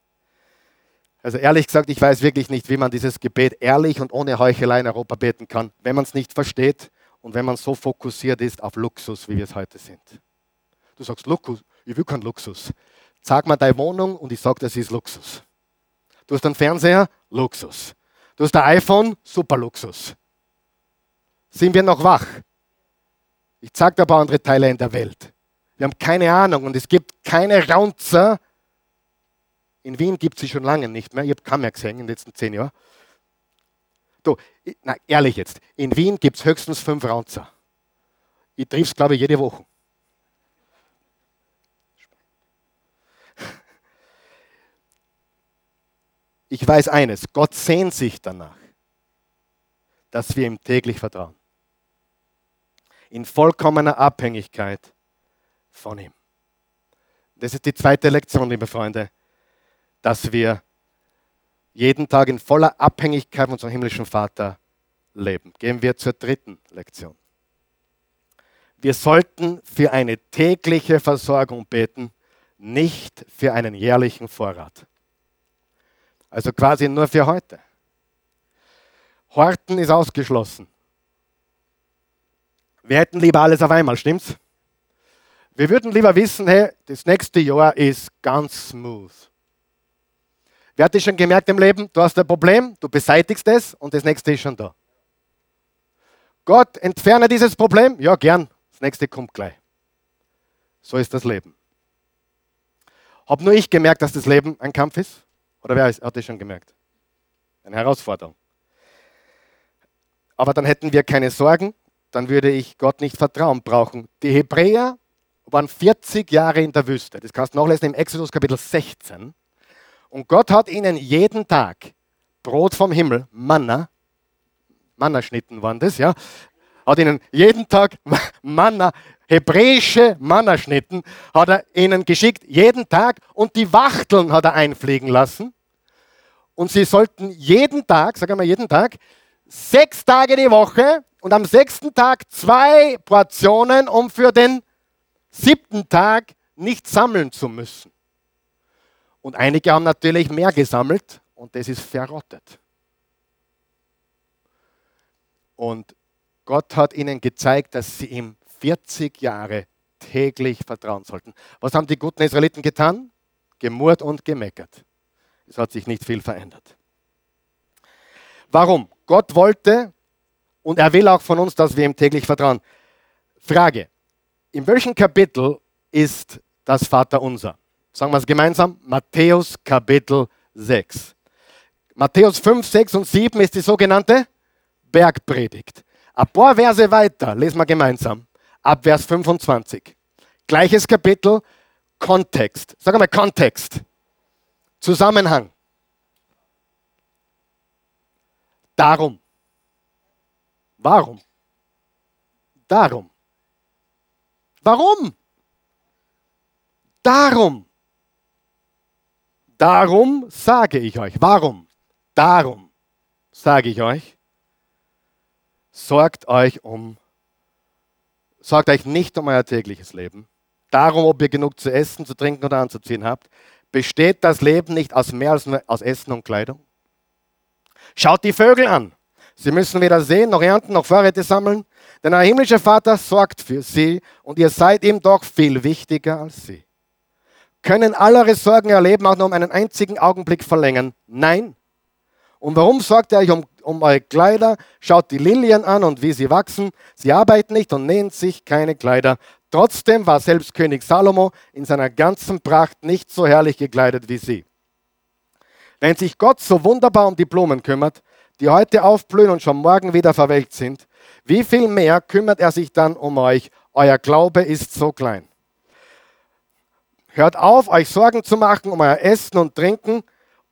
Also ehrlich gesagt, ich weiß wirklich nicht, wie man dieses Gebet ehrlich und ohne Heuchelei in Europa beten kann, wenn man es nicht versteht und wenn man so fokussiert ist auf Luxus, wie wir es heute sind. Du sagst Luxus, ich will keinen Luxus. Sag mal deine Wohnung und ich sage, das ist Luxus. Du hast einen Fernseher, Luxus. Du hast ein iPhone, super Luxus. Sind wir noch wach? Ich zeige dir ein paar andere Teile in der Welt. Wir haben keine Ahnung und es gibt keine Raunzer. In Wien gibt es sie schon lange nicht mehr. Ich habe keinen mehr gesehen in den letzten zehn Jahren. Du, na, ehrlich jetzt, in Wien gibt es höchstens fünf Raunzer. Ich triff es, glaube ich, jede Woche. Ich weiß eines, Gott sehnt sich danach, dass wir ihm täglich vertrauen. In vollkommener Abhängigkeit von ihm. Das ist die zweite Lektion, liebe Freunde, dass wir jeden Tag in voller Abhängigkeit von unserem himmlischen Vater leben. Gehen wir zur dritten Lektion. Wir sollten für eine tägliche Versorgung beten, nicht für einen jährlichen Vorrat. Also quasi nur für heute. Horten ist ausgeschlossen. Wir hätten lieber alles auf einmal, stimmt's? Wir würden lieber wissen, hey, das nächste Jahr ist ganz smooth. Wer hat das schon gemerkt im Leben? Du hast ein Problem, du beseitigst es und das nächste ist schon da. Gott, entferne dieses Problem? Ja, gern. Das nächste kommt gleich. So ist das Leben. Hab nur ich gemerkt, dass das Leben ein Kampf ist? Oder wer hat das schon gemerkt? Eine Herausforderung. Aber dann hätten wir keine Sorgen, dann würde ich Gott nicht Vertrauen brauchen. Die Hebräer waren 40 Jahre in der Wüste. Das kannst du nachlesen im Exodus Kapitel 16. Und Gott hat ihnen jeden Tag Brot vom Himmel, Manna, Manna-Schnitten waren das, ja, hat ihnen jeden Tag Manna, hebräische Mannerschnitten hat er ihnen geschickt, jeden Tag. Und die Wachteln hat er einfliegen lassen. Und sie sollten jeden Tag, sagen wir jeden Tag, sechs Tage die Woche und am sechsten Tag zwei Portionen, um für den siebten Tag nicht sammeln zu müssen. Und einige haben natürlich mehr gesammelt und das ist verrottet. Und Gott hat ihnen gezeigt, dass sie ihm 40 Jahre täglich vertrauen sollten. Was haben die guten Israeliten getan? Gemurrt und gemeckert. Es hat sich nicht viel verändert. Warum? Gott wollte und er will auch von uns, dass wir ihm täglich vertrauen. Frage, in welchem Kapitel ist das Vaterunser? Sagen wir es gemeinsam, Matthäus Kapitel 6. Matthäus 5, 6 und 7 ist die sogenannte Bergpredigt. Ein paar Verse weiter, lesen wir gemeinsam ab Vers 25. Gleiches Kapitel, Kontext. Sag mal Kontext. Zusammenhang. Darum. Warum? Darum. Warum? Darum. Darum sage ich euch. Warum? Darum sage ich euch. Sorgt euch um Sorgt euch nicht um euer tägliches Leben. Darum, ob ihr genug zu essen, zu trinken oder anzuziehen habt. Besteht das Leben nicht aus mehr als aus Essen und Kleidung? Schaut die Vögel an. Sie müssen weder sehen, noch ernten, noch Vorräte sammeln. Denn euer himmlischer Vater sorgt für sie und ihr seid ihm doch viel wichtiger als sie. Können alle eure Sorgen ihr Leben auch nur um einen einzigen Augenblick verlängern? Nein. Und warum sorgt ihr euch um um eure Kleider, schaut die Lilien an und wie sie wachsen. Sie arbeiten nicht und nähen sich keine Kleider. Trotzdem war selbst König Salomo in seiner ganzen Pracht nicht so herrlich gekleidet wie sie. Wenn sich Gott so wunderbar um die Blumen kümmert, die heute aufblühen und schon morgen wieder verwelkt sind, wie viel mehr kümmert er sich dann um euch? Euer Glaube ist so klein. Hört auf, euch Sorgen zu machen um euer Essen und Trinken,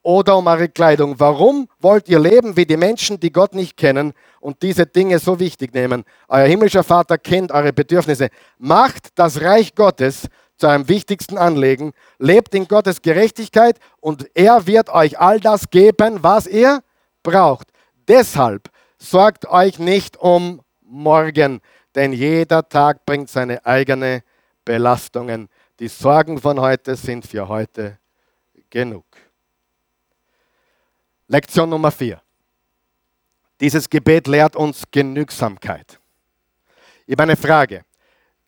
oder um eure Kleidung. Warum wollt ihr leben wie die Menschen, die Gott nicht kennen und diese Dinge so wichtig nehmen? Euer himmlischer Vater kennt eure Bedürfnisse. Macht das Reich Gottes zu eurem wichtigsten Anliegen. Lebt in Gottes Gerechtigkeit und er wird euch all das geben, was ihr braucht. Deshalb sorgt euch nicht um morgen, denn jeder Tag bringt seine eigenen Belastungen. Die Sorgen von heute sind für heute genug. Lektion Nummer vier. Dieses Gebet lehrt uns Genügsamkeit. Ich habe eine Frage.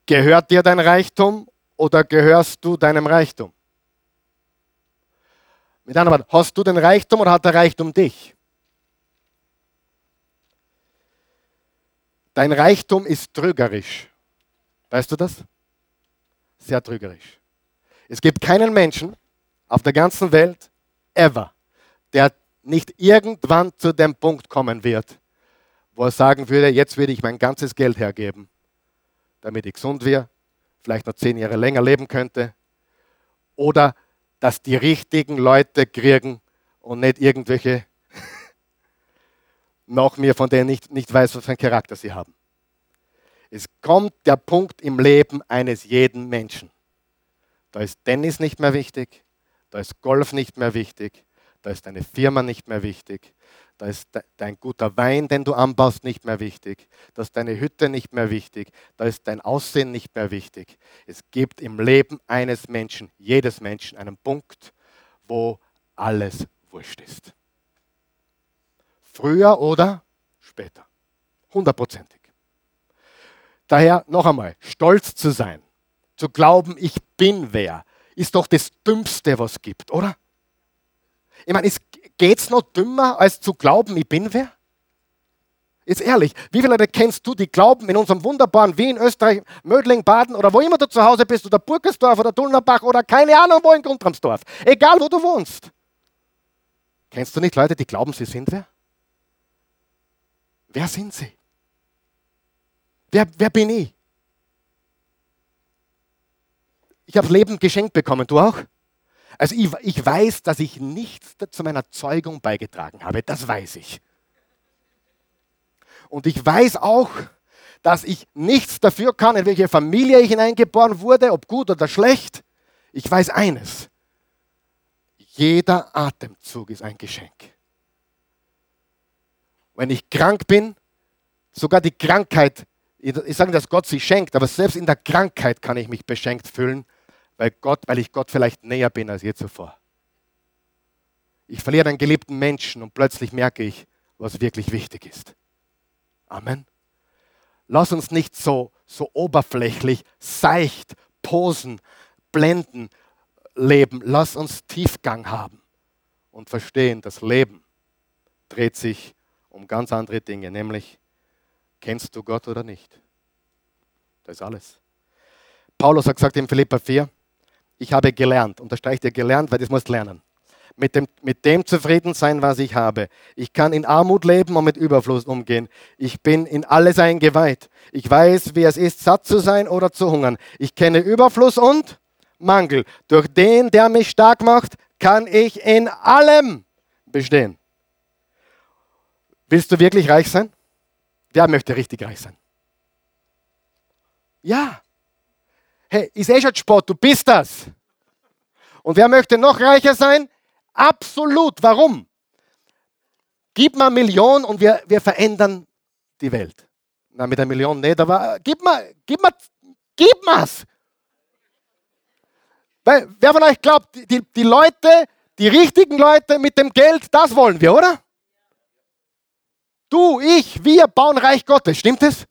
Gehört dir dein Reichtum oder gehörst du deinem Reichtum? Mit anderen Worten, hast du den Reichtum oder hat der Reichtum dich? Dein Reichtum ist trügerisch. Weißt du das? Sehr trügerisch. Es gibt keinen Menschen auf der ganzen Welt, ever, der nicht irgendwann zu dem Punkt kommen wird, wo er sagen würde, jetzt würde ich mein ganzes Geld hergeben, damit ich gesund wäre, vielleicht noch zehn Jahre länger leben könnte, oder dass die richtigen Leute kriegen und nicht irgendwelche nach mir, von denen ich nicht, nicht weiß, was für einen Charakter sie haben. Es kommt der Punkt im Leben eines jeden Menschen. Da ist Tennis nicht mehr wichtig, da ist Golf nicht mehr wichtig, da ist deine Firma nicht mehr wichtig, da ist dein guter Wein, den du anbaust, nicht mehr wichtig, da ist deine Hütte nicht mehr wichtig, da ist dein Aussehen nicht mehr wichtig. Es gibt im Leben eines Menschen, jedes Menschen, einen Punkt, wo alles wurscht ist. Früher oder später. Hundertprozentig. Daher noch einmal, stolz zu sein, zu glauben, ich bin wer, ist doch das Dümmste, was es gibt, oder? Ich meine, geht es noch dümmer, als zu glauben, ich bin wer? Jetzt ehrlich, wie viele Leute kennst du, die glauben in unserem wunderbaren Wien, Österreich, Mödling, Baden oder wo immer du zu Hause bist, oder Burgersdorf oder Dulnerbach oder keine Ahnung wo in Grundramsdorf, egal wo du wohnst. Kennst du nicht Leute, die glauben, sie sind wer? Wer sind sie? Wer, wer bin ich? Ich habe Leben geschenkt bekommen, du auch? Also ich, ich weiß, dass ich nichts zu meiner Zeugung beigetragen habe, das weiß ich. Und ich weiß auch, dass ich nichts dafür kann, in welche Familie ich hineingeboren wurde, ob gut oder schlecht. Ich weiß eines. Jeder Atemzug ist ein Geschenk. Wenn ich krank bin, sogar die Krankheit ich sage, dass Gott sie schenkt, aber selbst in der Krankheit kann ich mich beschenkt fühlen, weil, Gott, weil ich Gott vielleicht näher bin als je zuvor. Ich verliere einen geliebten Menschen und plötzlich merke ich, was wirklich wichtig ist. Amen. Lass uns nicht so, so oberflächlich, seicht, posen, blenden, leben. Lass uns Tiefgang haben und verstehen, das Leben dreht sich um ganz andere Dinge, nämlich Kennst du Gott oder nicht? Das ist alles. Paulus hat gesagt in Philippa 4, ich habe gelernt, unterstreicht er gelernt, weil das musst lernen. Mit dem, mit dem zufrieden sein, was ich habe. Ich kann in Armut leben und mit Überfluss umgehen. Ich bin in alles eingeweiht. Ich weiß, wie es ist, satt zu sein oder zu hungern. Ich kenne Überfluss und Mangel. Durch den, der mich stark macht, kann ich in allem bestehen. Willst du wirklich reich sein? Wer möchte richtig reich sein? Ja. Hey, ist eh schon Sport, du bist das. Und wer möchte noch reicher sein? Absolut. Warum? Gib mal Million und wir, wir verändern die Welt. Na, mit einer Million nicht, aber gib mal, gib mal, gib mal's. Weil, wer von euch glaubt, die, die Leute, die richtigen Leute mit dem Geld, das wollen wir, oder? Du, ich, wir bauen Reich Gottes, stimmt es?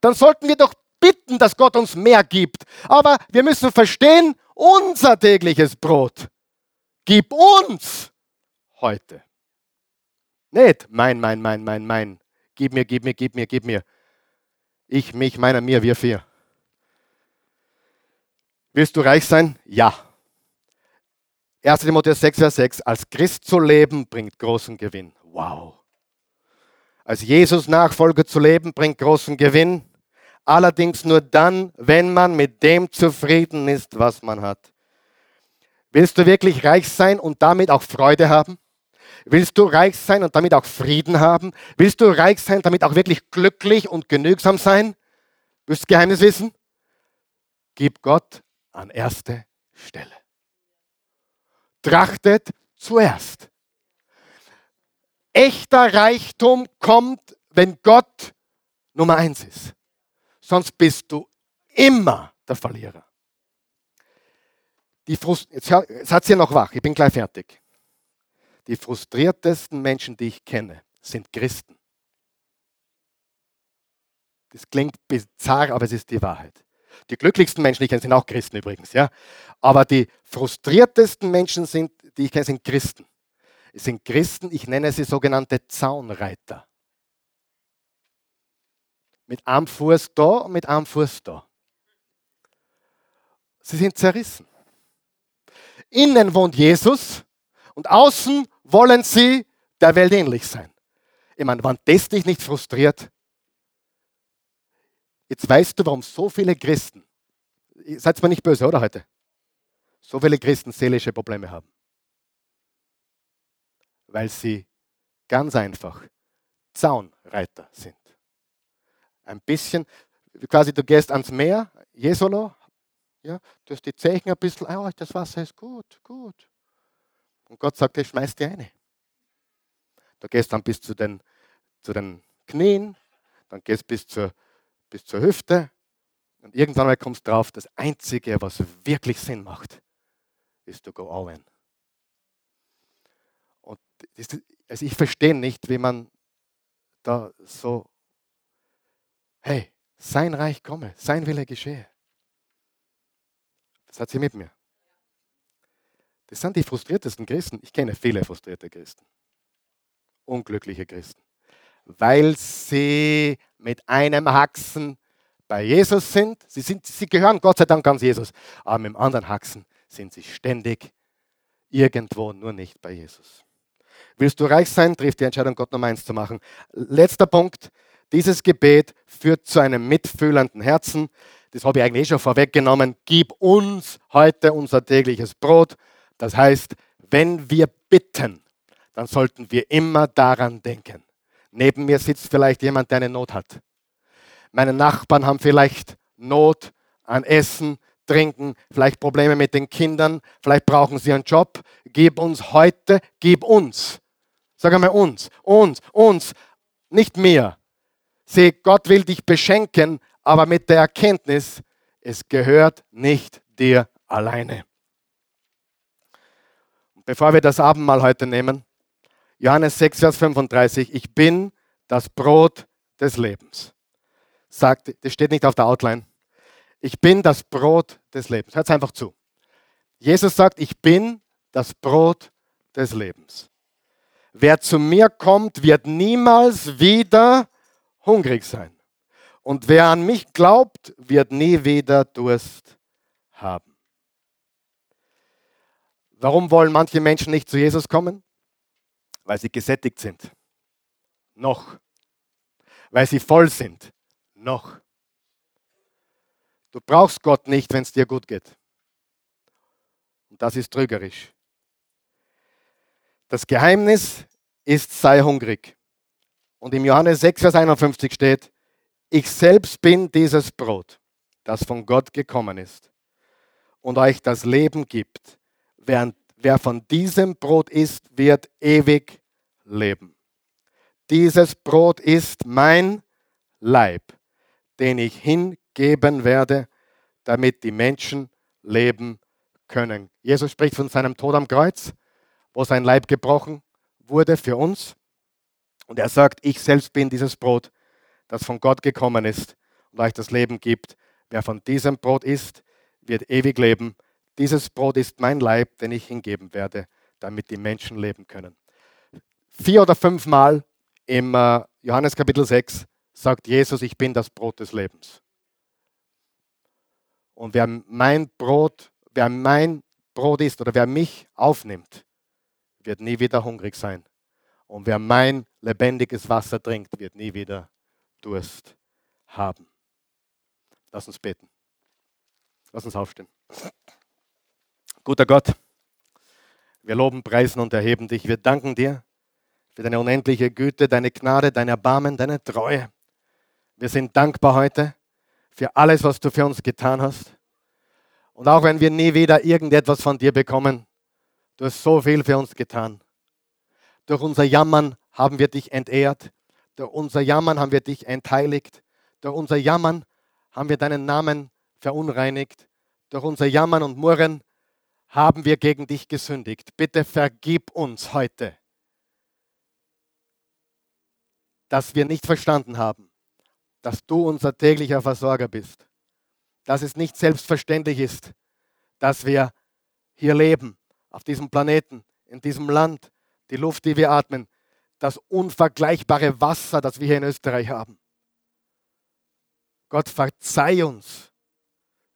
Dann sollten wir doch bitten, dass Gott uns mehr gibt. Aber wir müssen verstehen, unser tägliches Brot gib uns heute. Nicht mein, mein, mein, mein, mein. Gib mir, gib mir, gib mir, gib mir. Ich, mich, meiner, mir, wir vier. Willst du reich sein? Ja. 1. Timotheus 6, Vers 6. Als Christ zu leben bringt großen Gewinn. Wow. Als Jesus-Nachfolger zu leben, bringt großen Gewinn. Allerdings nur dann, wenn man mit dem zufrieden ist, was man hat. Willst du wirklich reich sein und damit auch Freude haben? Willst du reich sein und damit auch Frieden haben? Willst du reich sein, damit auch wirklich glücklich und genügsam sein? Willst du Geheimnis wissen? Gib Gott an erste Stelle. Trachtet zuerst Echter Reichtum kommt, wenn Gott Nummer eins ist. Sonst bist du immer der Verlierer. Die Frust jetzt, jetzt hat sie noch wach, ich bin gleich fertig. Die frustriertesten Menschen, die ich kenne, sind Christen. Das klingt bizarr, aber es ist die Wahrheit. Die glücklichsten Menschen, die ich kenne, sind auch Christen übrigens, ja. Aber die frustriertesten Menschen sind, die ich kenne, sind Christen. Es sind Christen, ich nenne sie sogenannte Zaunreiter. Mit einem Fuß da und mit einem Fuß da. Sie sind zerrissen. Innen wohnt Jesus und außen wollen sie der Welt ähnlich sein. Ich meine, wann das dich nicht frustriert, jetzt weißt du, warum so viele Christen, seid mir nicht böse, oder heute? So viele Christen seelische Probleme haben. Weil sie ganz einfach Zaunreiter sind. Ein bisschen, quasi du gehst ans Meer, Jesolo, ja, du hast die Zeichen ein bisschen, oh, das Wasser ist gut, gut. Und Gott sagt, ich schmeiß dir eine. Du gehst dann bis zu den, zu den Knien, dann gehst bis zur, bis zur Hüfte und irgendwann mal kommst du drauf, das Einzige, was wirklich Sinn macht, ist to go all in. Also ich verstehe nicht, wie man da so, hey, sein Reich komme, sein Wille geschehe. Das hat sie mit mir. Das sind die frustriertesten Christen. Ich kenne viele frustrierte Christen. Unglückliche Christen. Weil sie mit einem Haxen bei Jesus sind. Sie, sind. sie gehören Gott sei Dank ganz Jesus. Aber mit dem anderen Haxen sind sie ständig irgendwo, nur nicht bei Jesus. Willst du reich sein, trifft die Entscheidung, Gott Nummer eins zu machen. Letzter Punkt. Dieses Gebet führt zu einem mitfühlenden Herzen. Das habe ich eigentlich eh schon vorweggenommen. Gib uns heute unser tägliches Brot. Das heißt, wenn wir bitten, dann sollten wir immer daran denken. Neben mir sitzt vielleicht jemand, der eine Not hat. Meine Nachbarn haben vielleicht Not an Essen, Trinken, vielleicht Probleme mit den Kindern, vielleicht brauchen sie einen Job. Gib uns heute, gib uns. Sag einmal uns, uns, uns, nicht mir. Sieh, Gott will dich beschenken, aber mit der Erkenntnis, es gehört nicht dir alleine. Bevor wir das Abendmahl heute nehmen, Johannes 6, Vers 35, ich bin das Brot des Lebens. Sagt, das steht nicht auf der Outline. Ich bin das Brot des Lebens. Hört einfach zu. Jesus sagt, ich bin das Brot des Lebens. Wer zu mir kommt, wird niemals wieder hungrig sein. Und wer an mich glaubt, wird nie wieder Durst haben. Warum wollen manche Menschen nicht zu Jesus kommen? Weil sie gesättigt sind. Noch. Weil sie voll sind. Noch. Du brauchst Gott nicht, wenn es dir gut geht. Und das ist trügerisch. Das Geheimnis ist, sei hungrig. Und im Johannes 6, Vers 51 steht, ich selbst bin dieses Brot, das von Gott gekommen ist und euch das Leben gibt. Wer, wer von diesem Brot isst, wird ewig leben. Dieses Brot ist mein Leib, den ich hingeben werde, damit die Menschen leben können. Jesus spricht von seinem Tod am Kreuz, wo sein Leib gebrochen wurde für uns. Und er sagt, ich selbst bin dieses Brot, das von Gott gekommen ist und euch das Leben gibt. Wer von diesem Brot isst, wird ewig leben. Dieses Brot ist mein Leib, den ich hingeben werde, damit die Menschen leben können. Vier oder fünfmal im äh, Johannes Kapitel 6 sagt Jesus, ich bin das Brot des Lebens. Und wer mein Brot, wer mein Brot isst oder wer mich aufnimmt, wird nie wieder hungrig sein. Und wer mein lebendiges Wasser trinkt, wird nie wieder Durst haben. Lass uns beten. Lass uns aufstehen. Guter Gott, wir loben, preisen und erheben dich. Wir danken dir für deine unendliche Güte, deine Gnade, dein Erbarmen, deine Treue. Wir sind dankbar heute für alles, was du für uns getan hast. Und auch wenn wir nie wieder irgendetwas von dir bekommen, du hast so viel für uns getan. Durch unser Jammern haben wir dich entehrt. Durch unser Jammern haben wir dich entheiligt. Durch unser Jammern haben wir deinen Namen verunreinigt. Durch unser Jammern und Murren haben wir gegen dich gesündigt. Bitte vergib uns heute, dass wir nicht verstanden haben, dass du unser täglicher Versorger bist. Dass es nicht selbstverständlich ist, dass wir hier leben, auf diesem Planeten, in diesem Land, die Luft, die wir atmen, das unvergleichbare Wasser, das wir hier in Österreich haben. Gott verzeih uns,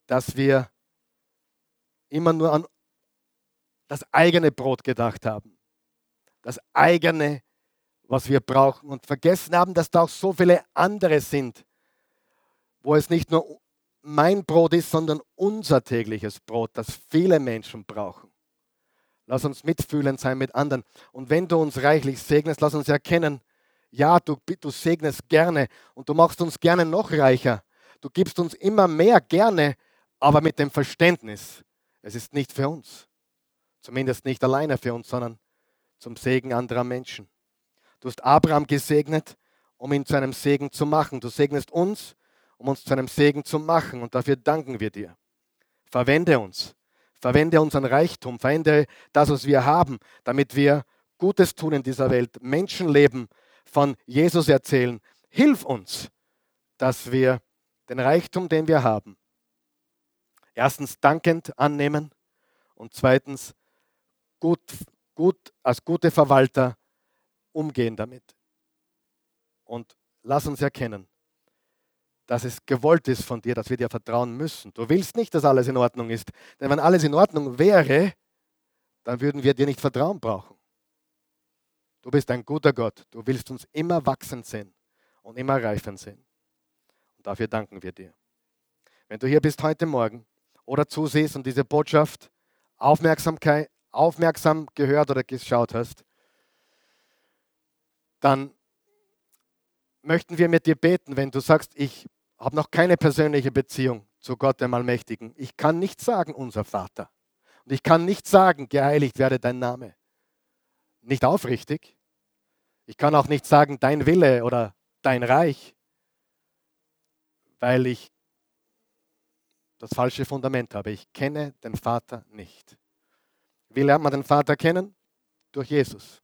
dass wir immer nur an das eigene Brot gedacht haben, das eigene, was wir brauchen und vergessen haben, dass da auch so viele andere sind, wo es nicht nur mein Brot ist, sondern unser tägliches Brot, das viele Menschen brauchen. Lass uns mitfühlend sein mit anderen. Und wenn du uns reichlich segnest, lass uns erkennen, ja, du, du segnest gerne und du machst uns gerne noch reicher. Du gibst uns immer mehr gerne, aber mit dem Verständnis, es ist nicht für uns. Zumindest nicht alleine für uns, sondern zum Segen anderer Menschen. Du hast Abraham gesegnet, um ihn zu einem Segen zu machen. Du segnest uns, um uns zu einem Segen zu machen. Und dafür danken wir dir. Verwende uns. Verwende unseren Reichtum. Verwende das, was wir haben, damit wir Gutes tun in dieser Welt. Menschenleben von Jesus erzählen. Hilf uns, dass wir den Reichtum, den wir haben, erstens dankend annehmen und zweitens gut, gut, als gute Verwalter umgehen damit. Und lass uns erkennen, dass es gewollt ist von dir, dass wir dir vertrauen müssen. Du willst nicht, dass alles in Ordnung ist. Denn wenn alles in Ordnung wäre, dann würden wir dir nicht Vertrauen brauchen. Du bist ein guter Gott. Du willst uns immer wachsen sehen und immer reifen sehen. Und dafür danken wir dir. Wenn du hier bist heute Morgen oder zusiehst und diese Botschaft Aufmerksamkeit, aufmerksam gehört oder geschaut hast, dann möchten wir mit dir beten, wenn du sagst, ich habe noch keine persönliche Beziehung zu Gott, dem Allmächtigen. Ich kann nicht sagen, unser Vater. Und ich kann nicht sagen, geheiligt werde dein Name. Nicht aufrichtig. Ich kann auch nicht sagen, dein Wille oder dein Reich, weil ich das falsche Fundament habe. Ich kenne den Vater nicht. Wie lernt man den Vater kennen? Durch Jesus.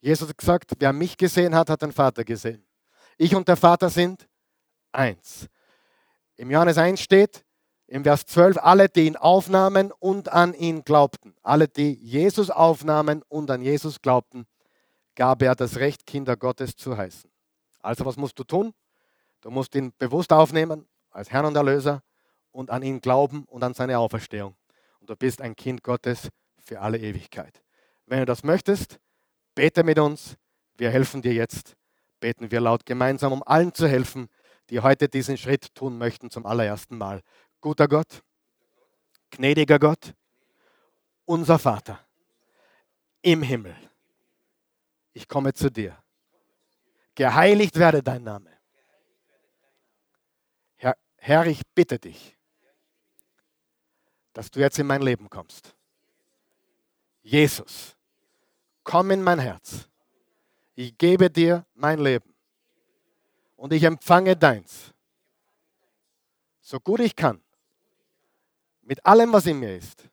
Jesus hat gesagt, wer mich gesehen hat, hat den Vater gesehen. Ich und der Vater sind eins. Im Johannes 1 steht, im Vers 12, alle, die ihn aufnahmen und an ihn glaubten, alle, die Jesus aufnahmen und an Jesus glaubten, gab er das Recht, Kinder Gottes zu heißen. Also was musst du tun? Du musst ihn bewusst aufnehmen als Herrn und Erlöser und an ihn glauben und an seine Auferstehung. Und du bist ein Kind Gottes für alle Ewigkeit. Wenn du das möchtest, bete mit uns. Wir helfen dir jetzt. Beten wir laut gemeinsam, um allen zu helfen, die heute diesen Schritt tun möchten zum allerersten Mal. Guter Gott, gnädiger Gott, unser Vater im Himmel. Ich komme zu dir. Geheiligt werde dein Name. Herr, Herr, ich bitte dich, dass du jetzt in mein Leben kommst. Jesus, komm in mein Herz. Ich gebe dir mein Leben und ich empfange deins. So gut ich kann, mit allem, was in mir ist,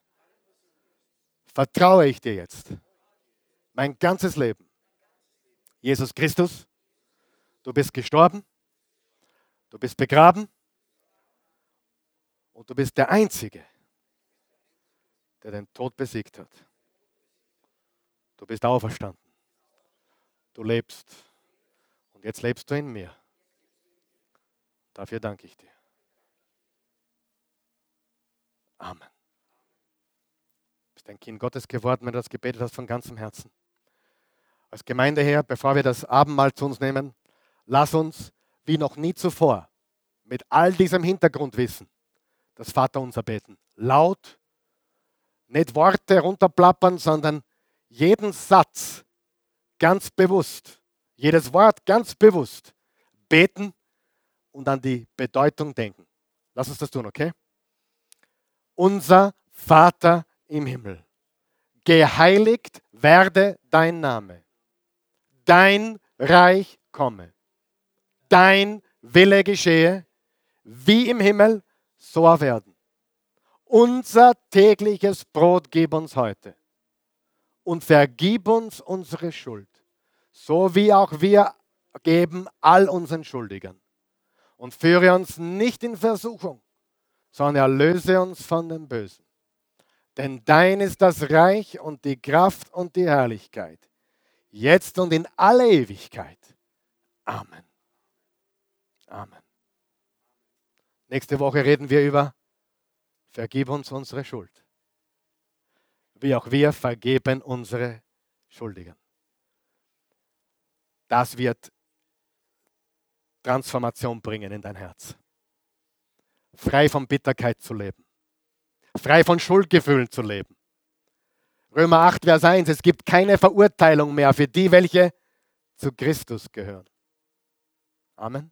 vertraue ich dir jetzt mein ganzes Leben. Jesus Christus, du bist gestorben, du bist begraben und du bist der Einzige, der den Tod besiegt hat. Du bist auferstanden. Du lebst. Und jetzt lebst du in mir. Dafür danke ich dir. Amen. Du bist ein Kind Gottes geworden, wenn du das gebetet hast von ganzem Herzen. Als Gemeindeherr, bevor wir das Abendmahl zu uns nehmen, lass uns wie noch nie zuvor mit all diesem Hintergrundwissen das Vaterunser beten. Laut, nicht Worte runterplappern, sondern jeden Satz ganz bewusst, jedes Wort ganz bewusst beten und an die Bedeutung denken. Lass uns das tun, okay? Unser Vater im Himmel, geheiligt werde dein Name, dein Reich komme, dein Wille geschehe, wie im Himmel, so auf Erden. Unser tägliches Brot gib uns heute und vergib uns unsere Schuld, so wie auch wir geben all unseren Schuldigern. Und führe uns nicht in Versuchung, sondern erlöse uns von dem Bösen. Denn dein ist das Reich und die Kraft und die Herrlichkeit, jetzt und in alle Ewigkeit. Amen. Amen. Nächste Woche reden wir über Vergib uns unsere Schuld, wie auch wir vergeben unsere Schuldigen. Das wird Transformation bringen in dein Herz. Frei von Bitterkeit zu leben. Frei von Schuldgefühlen zu leben. Römer 8, Vers 1. Es gibt keine Verurteilung mehr für die, welche zu Christus gehören. Amen.